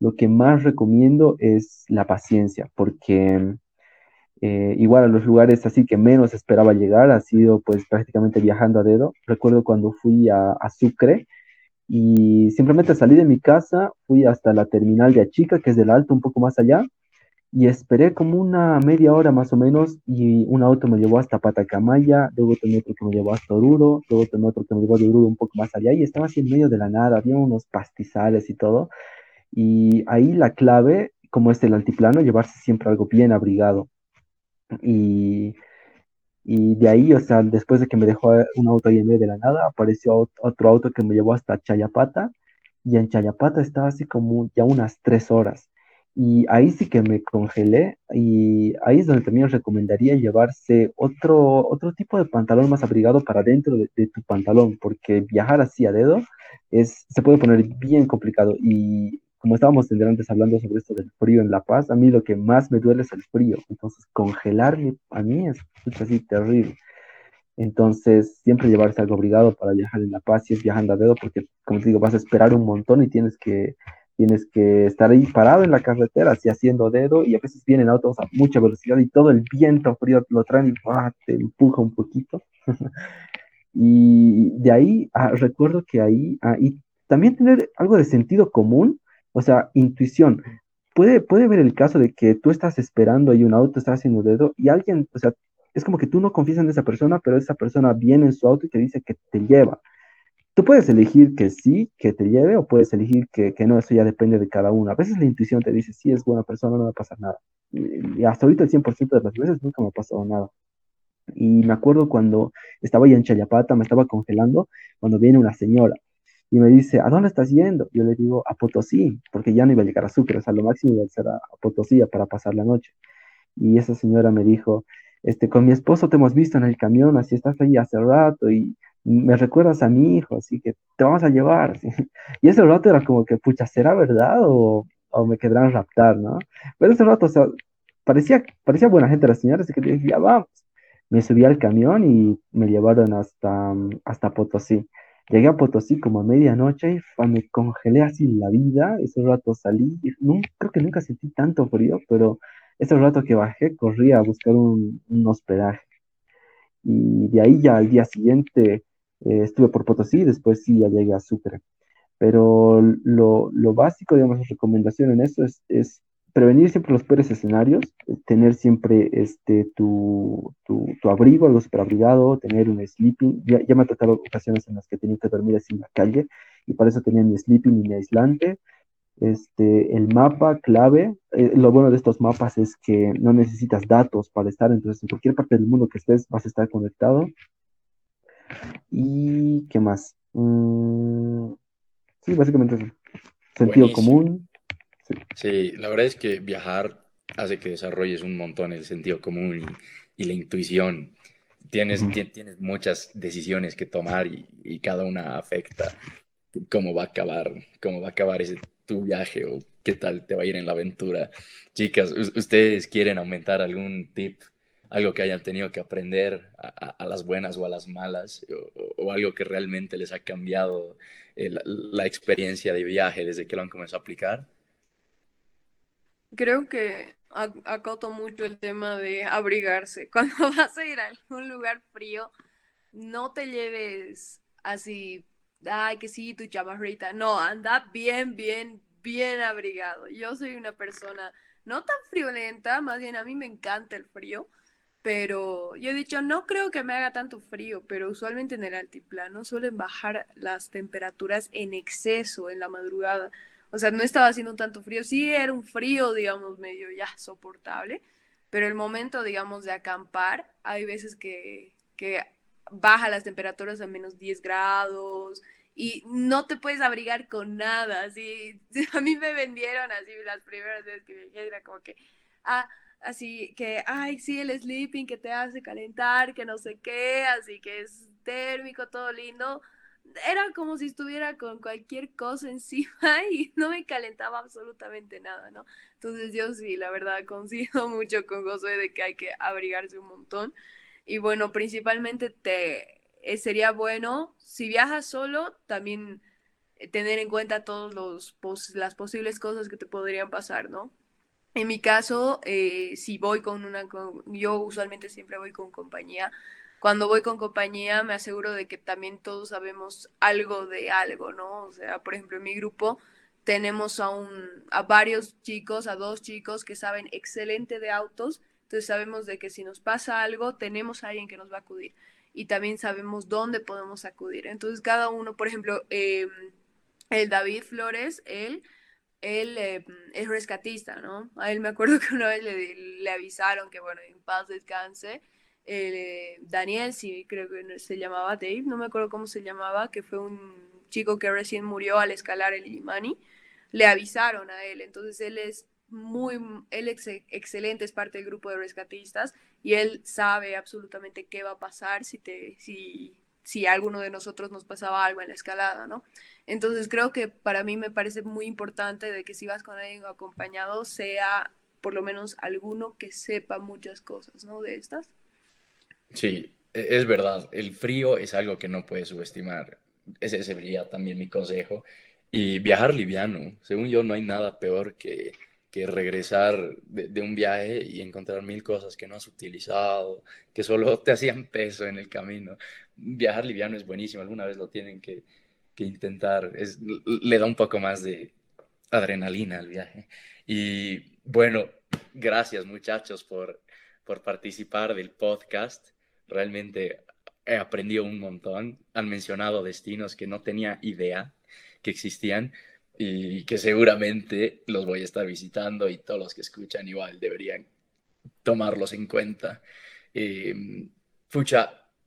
lo que más recomiendo es la paciencia, porque eh, igual a los lugares así que menos esperaba llegar, ha sido pues prácticamente viajando a dedo. Recuerdo cuando fui a, a Sucre y simplemente salí de mi casa, fui hasta la terminal de Achica, que es del Alto, un poco más allá, y esperé como una media hora más o menos y un auto me llevó hasta Patacamaya, luego tomé otro que me llevó hasta Oruro, luego tomé otro que me llevó de Oruro un poco más allá y estaba así en medio de la nada, había unos pastizales y todo. Y ahí la clave, como es el altiplano, llevarse siempre algo bien abrigado. Y, y de ahí, o sea, después de que me dejó un auto ahí en medio de la nada, apareció otro auto que me llevó hasta Chayapata. Y en Chayapata estaba así como ya unas tres horas. Y ahí sí que me congelé y ahí es donde también recomendaría llevarse otro, otro tipo de pantalón más abrigado para dentro de, tu pantalón, porque viajar así a dedo es, se puede poner bien complicado. Y como estábamos antes hablando sobre esto del frío en La Paz, a mí lo que más me duele es el frío. Entonces, congelarme a mí es, así terrible. Entonces, siempre llevarse algo abrigado para viajar en La Paz, si es viajando a dedo, porque, como te digo, vas a esperar un montón y tienes que tienes que estar ahí parado en la carretera, así haciendo dedo, y a veces vienen autos a mucha velocidad y todo el viento frío lo traen y te empuja un poquito. y de ahí ah, recuerdo que ahí, ah, y también tener algo de sentido común, o sea, intuición. Puede, puede ver el caso de que tú estás esperando ahí un auto, estás haciendo dedo, y alguien, o sea, es como que tú no confías en esa persona, pero esa persona viene en su auto y te dice que te lleva. Tú puedes elegir que sí, que te lleve, o puedes elegir que, no, eso ya depende de cada uno. A veces la intuición te dice, sí, es buena persona, no va a pasar nada. Y hasta ahorita el 100% de las veces nunca me ha pasado nada. Y me acuerdo cuando estaba ya en Chayapata, me estaba congelando, cuando viene una señora y me dice, ¿a dónde estás yendo? Yo le digo, a Potosí, porque ya no iba a llegar a Sucre, o sea, lo máximo iba a ser a, Potosí para pasar la noche. Y esa señora me dijo, este, con mi esposo te hemos visto en el camión, así estás ahí hace rato y me recuerdas a mi hijo, así que te vamos a llevar. Y ese rato era como que, pucha, ¿será verdad o, o me quedarán raptar, no? Pero ese rato, o sea, parecía, parecía buena gente la señora, así que dije, ya vamos. Me subí al camión y me llevaron hasta, hasta Potosí. Llegué a Potosí como a medianoche me congelé así la vida. Ese rato salí, no, creo que nunca sentí tanto frío, pero ese rato que bajé corrí a buscar un, un hospedaje. Y de ahí ya al día siguiente eh, estuve por Potosí después sí ya llegué a Sucre. Pero lo, lo básico, digamos, la recomendación en eso es, es prevenir siempre los peores escenarios, tener siempre este, tu, tu, tu abrigo, algo super abrigado, tener un sleeping. Ya, ya, me ha tocado ocasiones en las que tenía que dormir así en la calle y para eso tenía mi sleeping y mi aislante. Este, el mapa clave, eh, lo bueno de estos mapas es que no necesitas datos para estar, entonces en cualquier parte del mundo que estés vas a estar conectado. ¿Y qué más? Mm, sí, básicamente eso. Sentido común. Sí. la verdad es que viajar hace que desarrolles un montón el sentido común y, la intuición. Tienes, tienes muchas decisiones que tomar y, cada una afecta cómo va a acabar, cómo va a acabar ese tu viaje o qué tal te va a ir en la aventura. Chicas, ¿ustedes quieren aumentar algún tip algo que hayan tenido que aprender a, las buenas o a las malas, o, algo que realmente les ha cambiado eh, la, experiencia de viaje desde que lo han comenzado a aplicar? Creo que acoto mucho el tema de abrigarse. Cuando vas a ir a algún lugar frío, no te lleves así, ay, que sí, tu chamarrita. No, anda bien, bien, bien abrigado. Yo soy una persona no tan friolenta, más bien a mí me encanta el frío pero yo he dicho, no creo que me haga tanto frío, pero usualmente en el altiplano suelen bajar las temperaturas en exceso en la madrugada. O sea, no estaba haciendo tanto frío, sí era un frío, digamos, medio ya soportable, pero el momento, digamos, de acampar, hay veces que, que baja las temperaturas a menos 10 grados y no te puedes abrigar con nada. Así, a mí me vendieron así las primeras veces que viajé, era como que, ah, así que, ay, sí, el sleeping que te hace calentar, que no sé qué, así que es térmico, todo lindo, era como si estuviera con cualquier cosa encima y no me calentaba absolutamente nada, ¿no? Entonces yo sí, la verdad, coincido mucho con Josué de que hay que abrigarse un montón. Y bueno, principalmente te, eh, sería bueno, si viajas solo, también eh, tener en cuenta todas los las posibles cosas que te podrían pasar, ¿no? En mi caso, eh, si voy con una, yo usualmente siempre voy con compañía, cuando voy con compañía me aseguro de que también todos sabemos algo de algo, ¿no? O sea, por ejemplo, en mi grupo tenemos a, un, a varios chicos, a dos chicos que saben excelente de autos, entonces sabemos de que si nos pasa algo, tenemos a alguien que nos va a acudir y también sabemos dónde podemos acudir. Entonces cada uno, por ejemplo, em, el David Flores, él, él em, es rescatista, ¿no? A él me acuerdo que una vez le, avisaron que, bueno, en paz descanse, eh, Daniel, sí, creo que se llamaba Dave, no me acuerdo cómo se llamaba, que fue un chico que recién murió al escalar el Imani, le avisaron a él, entonces él es muy, él es excelente, es parte del grupo de rescatistas y él sabe absolutamente qué va a pasar si, te, si, si alguno de nosotros nos pasaba algo en la escalada, ¿no? Entonces creo que para mí me parece muy importante de que si vas con alguien acompañado sea por lo menos alguno que sepa muchas cosas, ¿no? De estas. Sí, e, es verdad. El frío es algo que no puedes subestimar. Ese sería también mi consejo. Y viajar liviano. Según yo, no hay nada peor que, que regresar de, un viaje y encontrar mil cosas que no has utilizado, que solo te hacían peso en el camino. Viajar liviano es buenísimo. Alguna vez lo tienen que, intentar. Es, le da un poco más de adrenalina al viaje. Y bueno, gracias muchachos por, participar del podcast realmente he aprendido un montón. Han mencionado destinos que no tenía idea que existían y que seguramente los voy a estar visitando y todos los que escuchan igual deberían tomarlos en cuenta. Eh,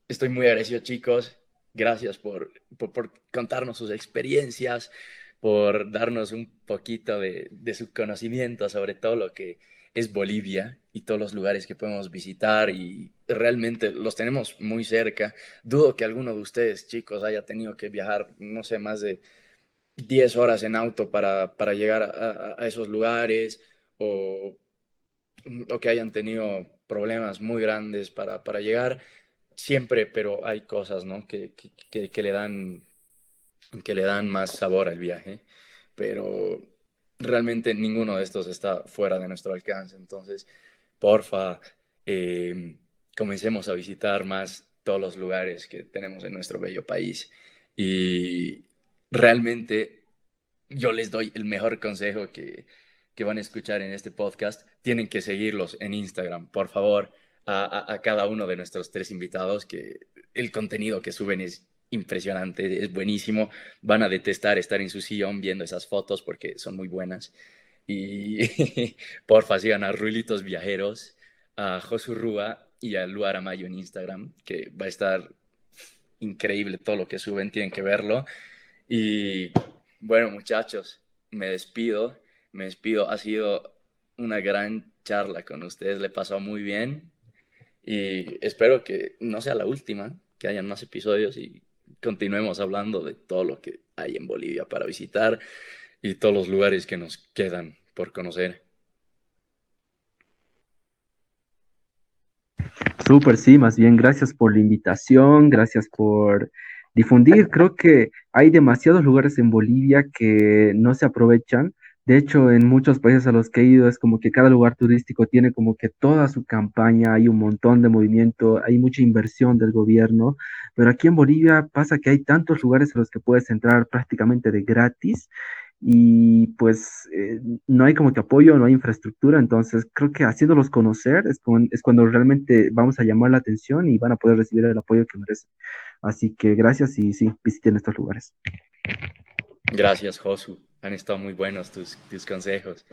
estoy muy agradecido chicos. Gracias por, por, contarnos sus experiencias, por darnos un poquito de, de su conocimiento sobre todo lo que es Bolivia y todos los lugares que podemos visitar y realmente los tenemos muy cerca. Dudo que alguno de ustedes, chicos, haya tenido que viajar, no sé, más de 10 horas en auto para, para llegar a, esos lugares o, que hayan tenido problemas muy grandes para, para llegar. Siempre, pero hay cosas ¿no? que, que, que, le dan, que le dan más sabor al viaje. Pero realmente ninguno de estos está fuera de nuestro alcance. Entonces, porfa, eh, comencemos a visitar más todos los lugares que tenemos en nuestro bello país. Y realmente yo les doy el mejor consejo que, que van a escuchar en este podcast. Tienen que seguirlos en Instagram, por favor, a, cada uno de nuestros tres invitados, que el contenido que suben es impresionante, es buenísimo. Van a detestar estar en su sillón viendo esas fotos porque son muy buenas. Y porfa, sigan a Ruilitos Viajeros, a Josu Rúa y a Luar Amayo en Instagram, que va a estar increíble todo lo que suben, tienen que verlo. Y bueno, muchachos, me despido, me despido. Ha sido una gran charla con ustedes, le pasó muy bien y espero que no sea la última, que hayan más episodios y continuemos hablando de todo lo que hay en Bolivia para visitar y todos los lugares que nos quedan por conocer. Súper, sí, más bien gracias por la invitación, gracias por difundir. Creo que hay demasiados lugares en Bolivia que no se aprovechan de hecho, en muchos países a los que he ido es como que cada lugar turístico tiene como que toda su campaña, hay un montón de movimiento, hay mucha inversión del gobierno, pero aquí en Bolivia pasa que hay tantos lugares a los que puedes entrar prácticamente de gratis y pues eh, no hay como que apoyo, no hay infraestructura, entonces creo que haciéndolos conocer es, es cuando realmente vamos a llamar la atención y van a poder recibir el apoyo que merecen. Así que gracias y sí, visiten estos lugares. Gracias, Josu han estado muy buenos tus, tus consejos.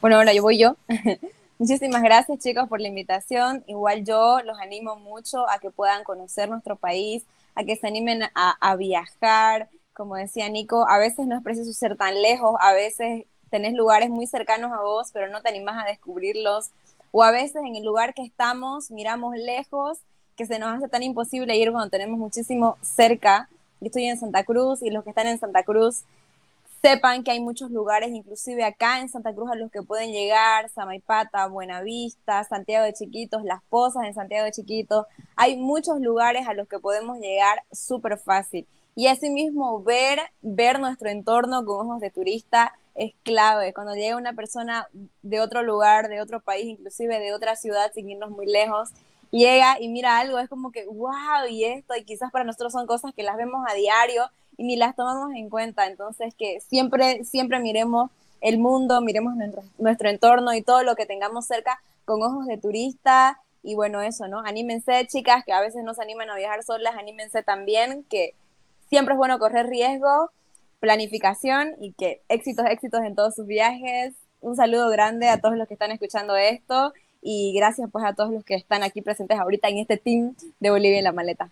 Bueno, ahora yo voy yo. Muchísimas gracias chicos por la invitación. Igual yo los animo mucho a que puedan conocer nuestro país, a que se animen a, a viajar. Como decía Nico, a veces no es preciso ser tan lejos, a veces tenés lugares muy cercanos a vos, pero no te animás a descubrirlos. O a veces en el lugar que estamos miramos lejos que se nos hace tan imposible ir cuando tenemos muchísimo cerca. Yo estoy en Santa Cruz y los que están en Santa Cruz sepan que hay muchos lugares, inclusive acá en Santa Cruz, a los que pueden llegar, Samaipata, Buenavista, Santiago de Chiquitos, Las Pozas en Santiago de Chiquitos. Hay muchos lugares a los que podemos llegar súper fácil. Y asimismo, ver, ver nuestro entorno con ojos de turista es clave. Cuando llega una persona de otro lugar, de otro país, inclusive de otra ciudad, sin irnos muy lejos, llega y mira algo, es como que, wow, y esto, y quizás para nosotros son cosas que las vemos a diario y ni las tomamos en cuenta. Entonces, que siempre, siempre miremos el mundo, miremos nuestro, entorno y todo lo que tengamos cerca con ojos de turista. Y bueno, eso, ¿no? Anímense, chicas, que a veces no se animan a viajar solas, anímense también, que siempre es bueno correr riesgo, planificación y que éxitos, éxitos en todos sus viajes. Un saludo grande a todos los que están escuchando esto y gracias pues a todos los que están aquí presentes ahorita en este team de Bolivia en la maleta.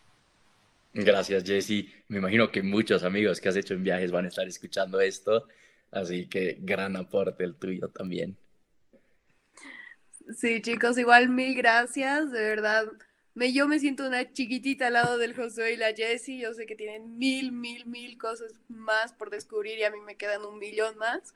Gracias, Jesse. Me imagino que muchos amigos que has hecho en viajes van a estar escuchando esto, así que gran aporte el tuyo también. Sí, chicos, igual mil gracias, de verdad. Me, yo me siento una chiquitita al lado del Josué y la Jessie. Yo sé que tienen mil, mil, mil cosas más por descubrir y a mí me quedan un millón más.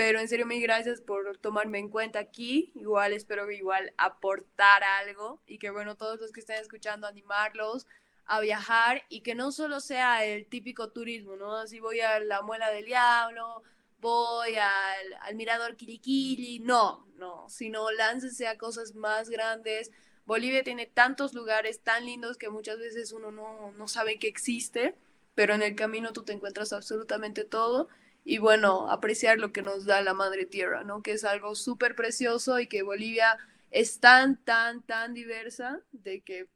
Pero en serio, mil gracias por tomarme en cuenta aquí. Igual espero igual aportar algo y que bueno, todos los que estén escuchando, animarlos, a viajar y que no solo sea el típico turismo, ¿no? Así voy a la Muela del Diablo, voy al, al Mirador Quiliquili, no, no, sino láncese a cosas más grandes. Bolivia tiene tantos lugares tan lindos que muchas veces uno no, no sabe que existe, pero en el camino tú te encuentras absolutamente todo y bueno, apreciar lo que nos da la madre tierra, ¿no? Que es algo súper precioso y que Bolivia es tan, tan, tan diversa de que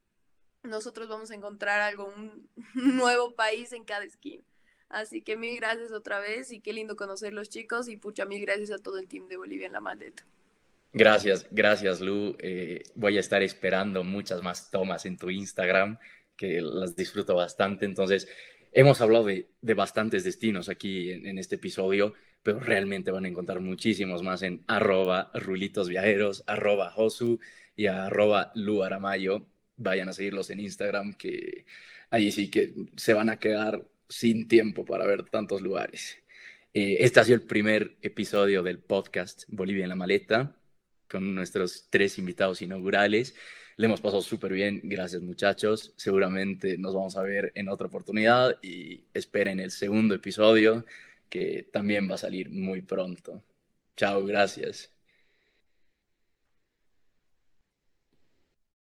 nosotros vamos a encontrar algo, un nuevo país en cada esquina. Así que mil gracias otra vez y qué lindo conocer los chicos y pucha, mil gracias a todo el team de Bolivia en la maleta. Gracias, gracias Lu. Eh, voy a estar esperando muchas más tomas en tu Instagram, que las disfruto bastante. Entonces, hemos hablado de, de bastantes destinos aquí en, en, este episodio, pero realmente van a encontrar muchísimos más en arroba rulitos viajeros, arroba josu y arroba lu aramayo vayan a seguirlos en Instagram, que ahí sí que se van a quedar sin tiempo para ver tantos lugares. Eh, este ha sido el primer episodio del podcast Bolivia en la Maleta, con nuestros tres invitados inaugurales. Le hemos pasado súper bien, gracias muchachos. Seguramente nos vamos a ver en otra oportunidad y esperen el segundo episodio que también va a salir muy pronto. Chao, gracias.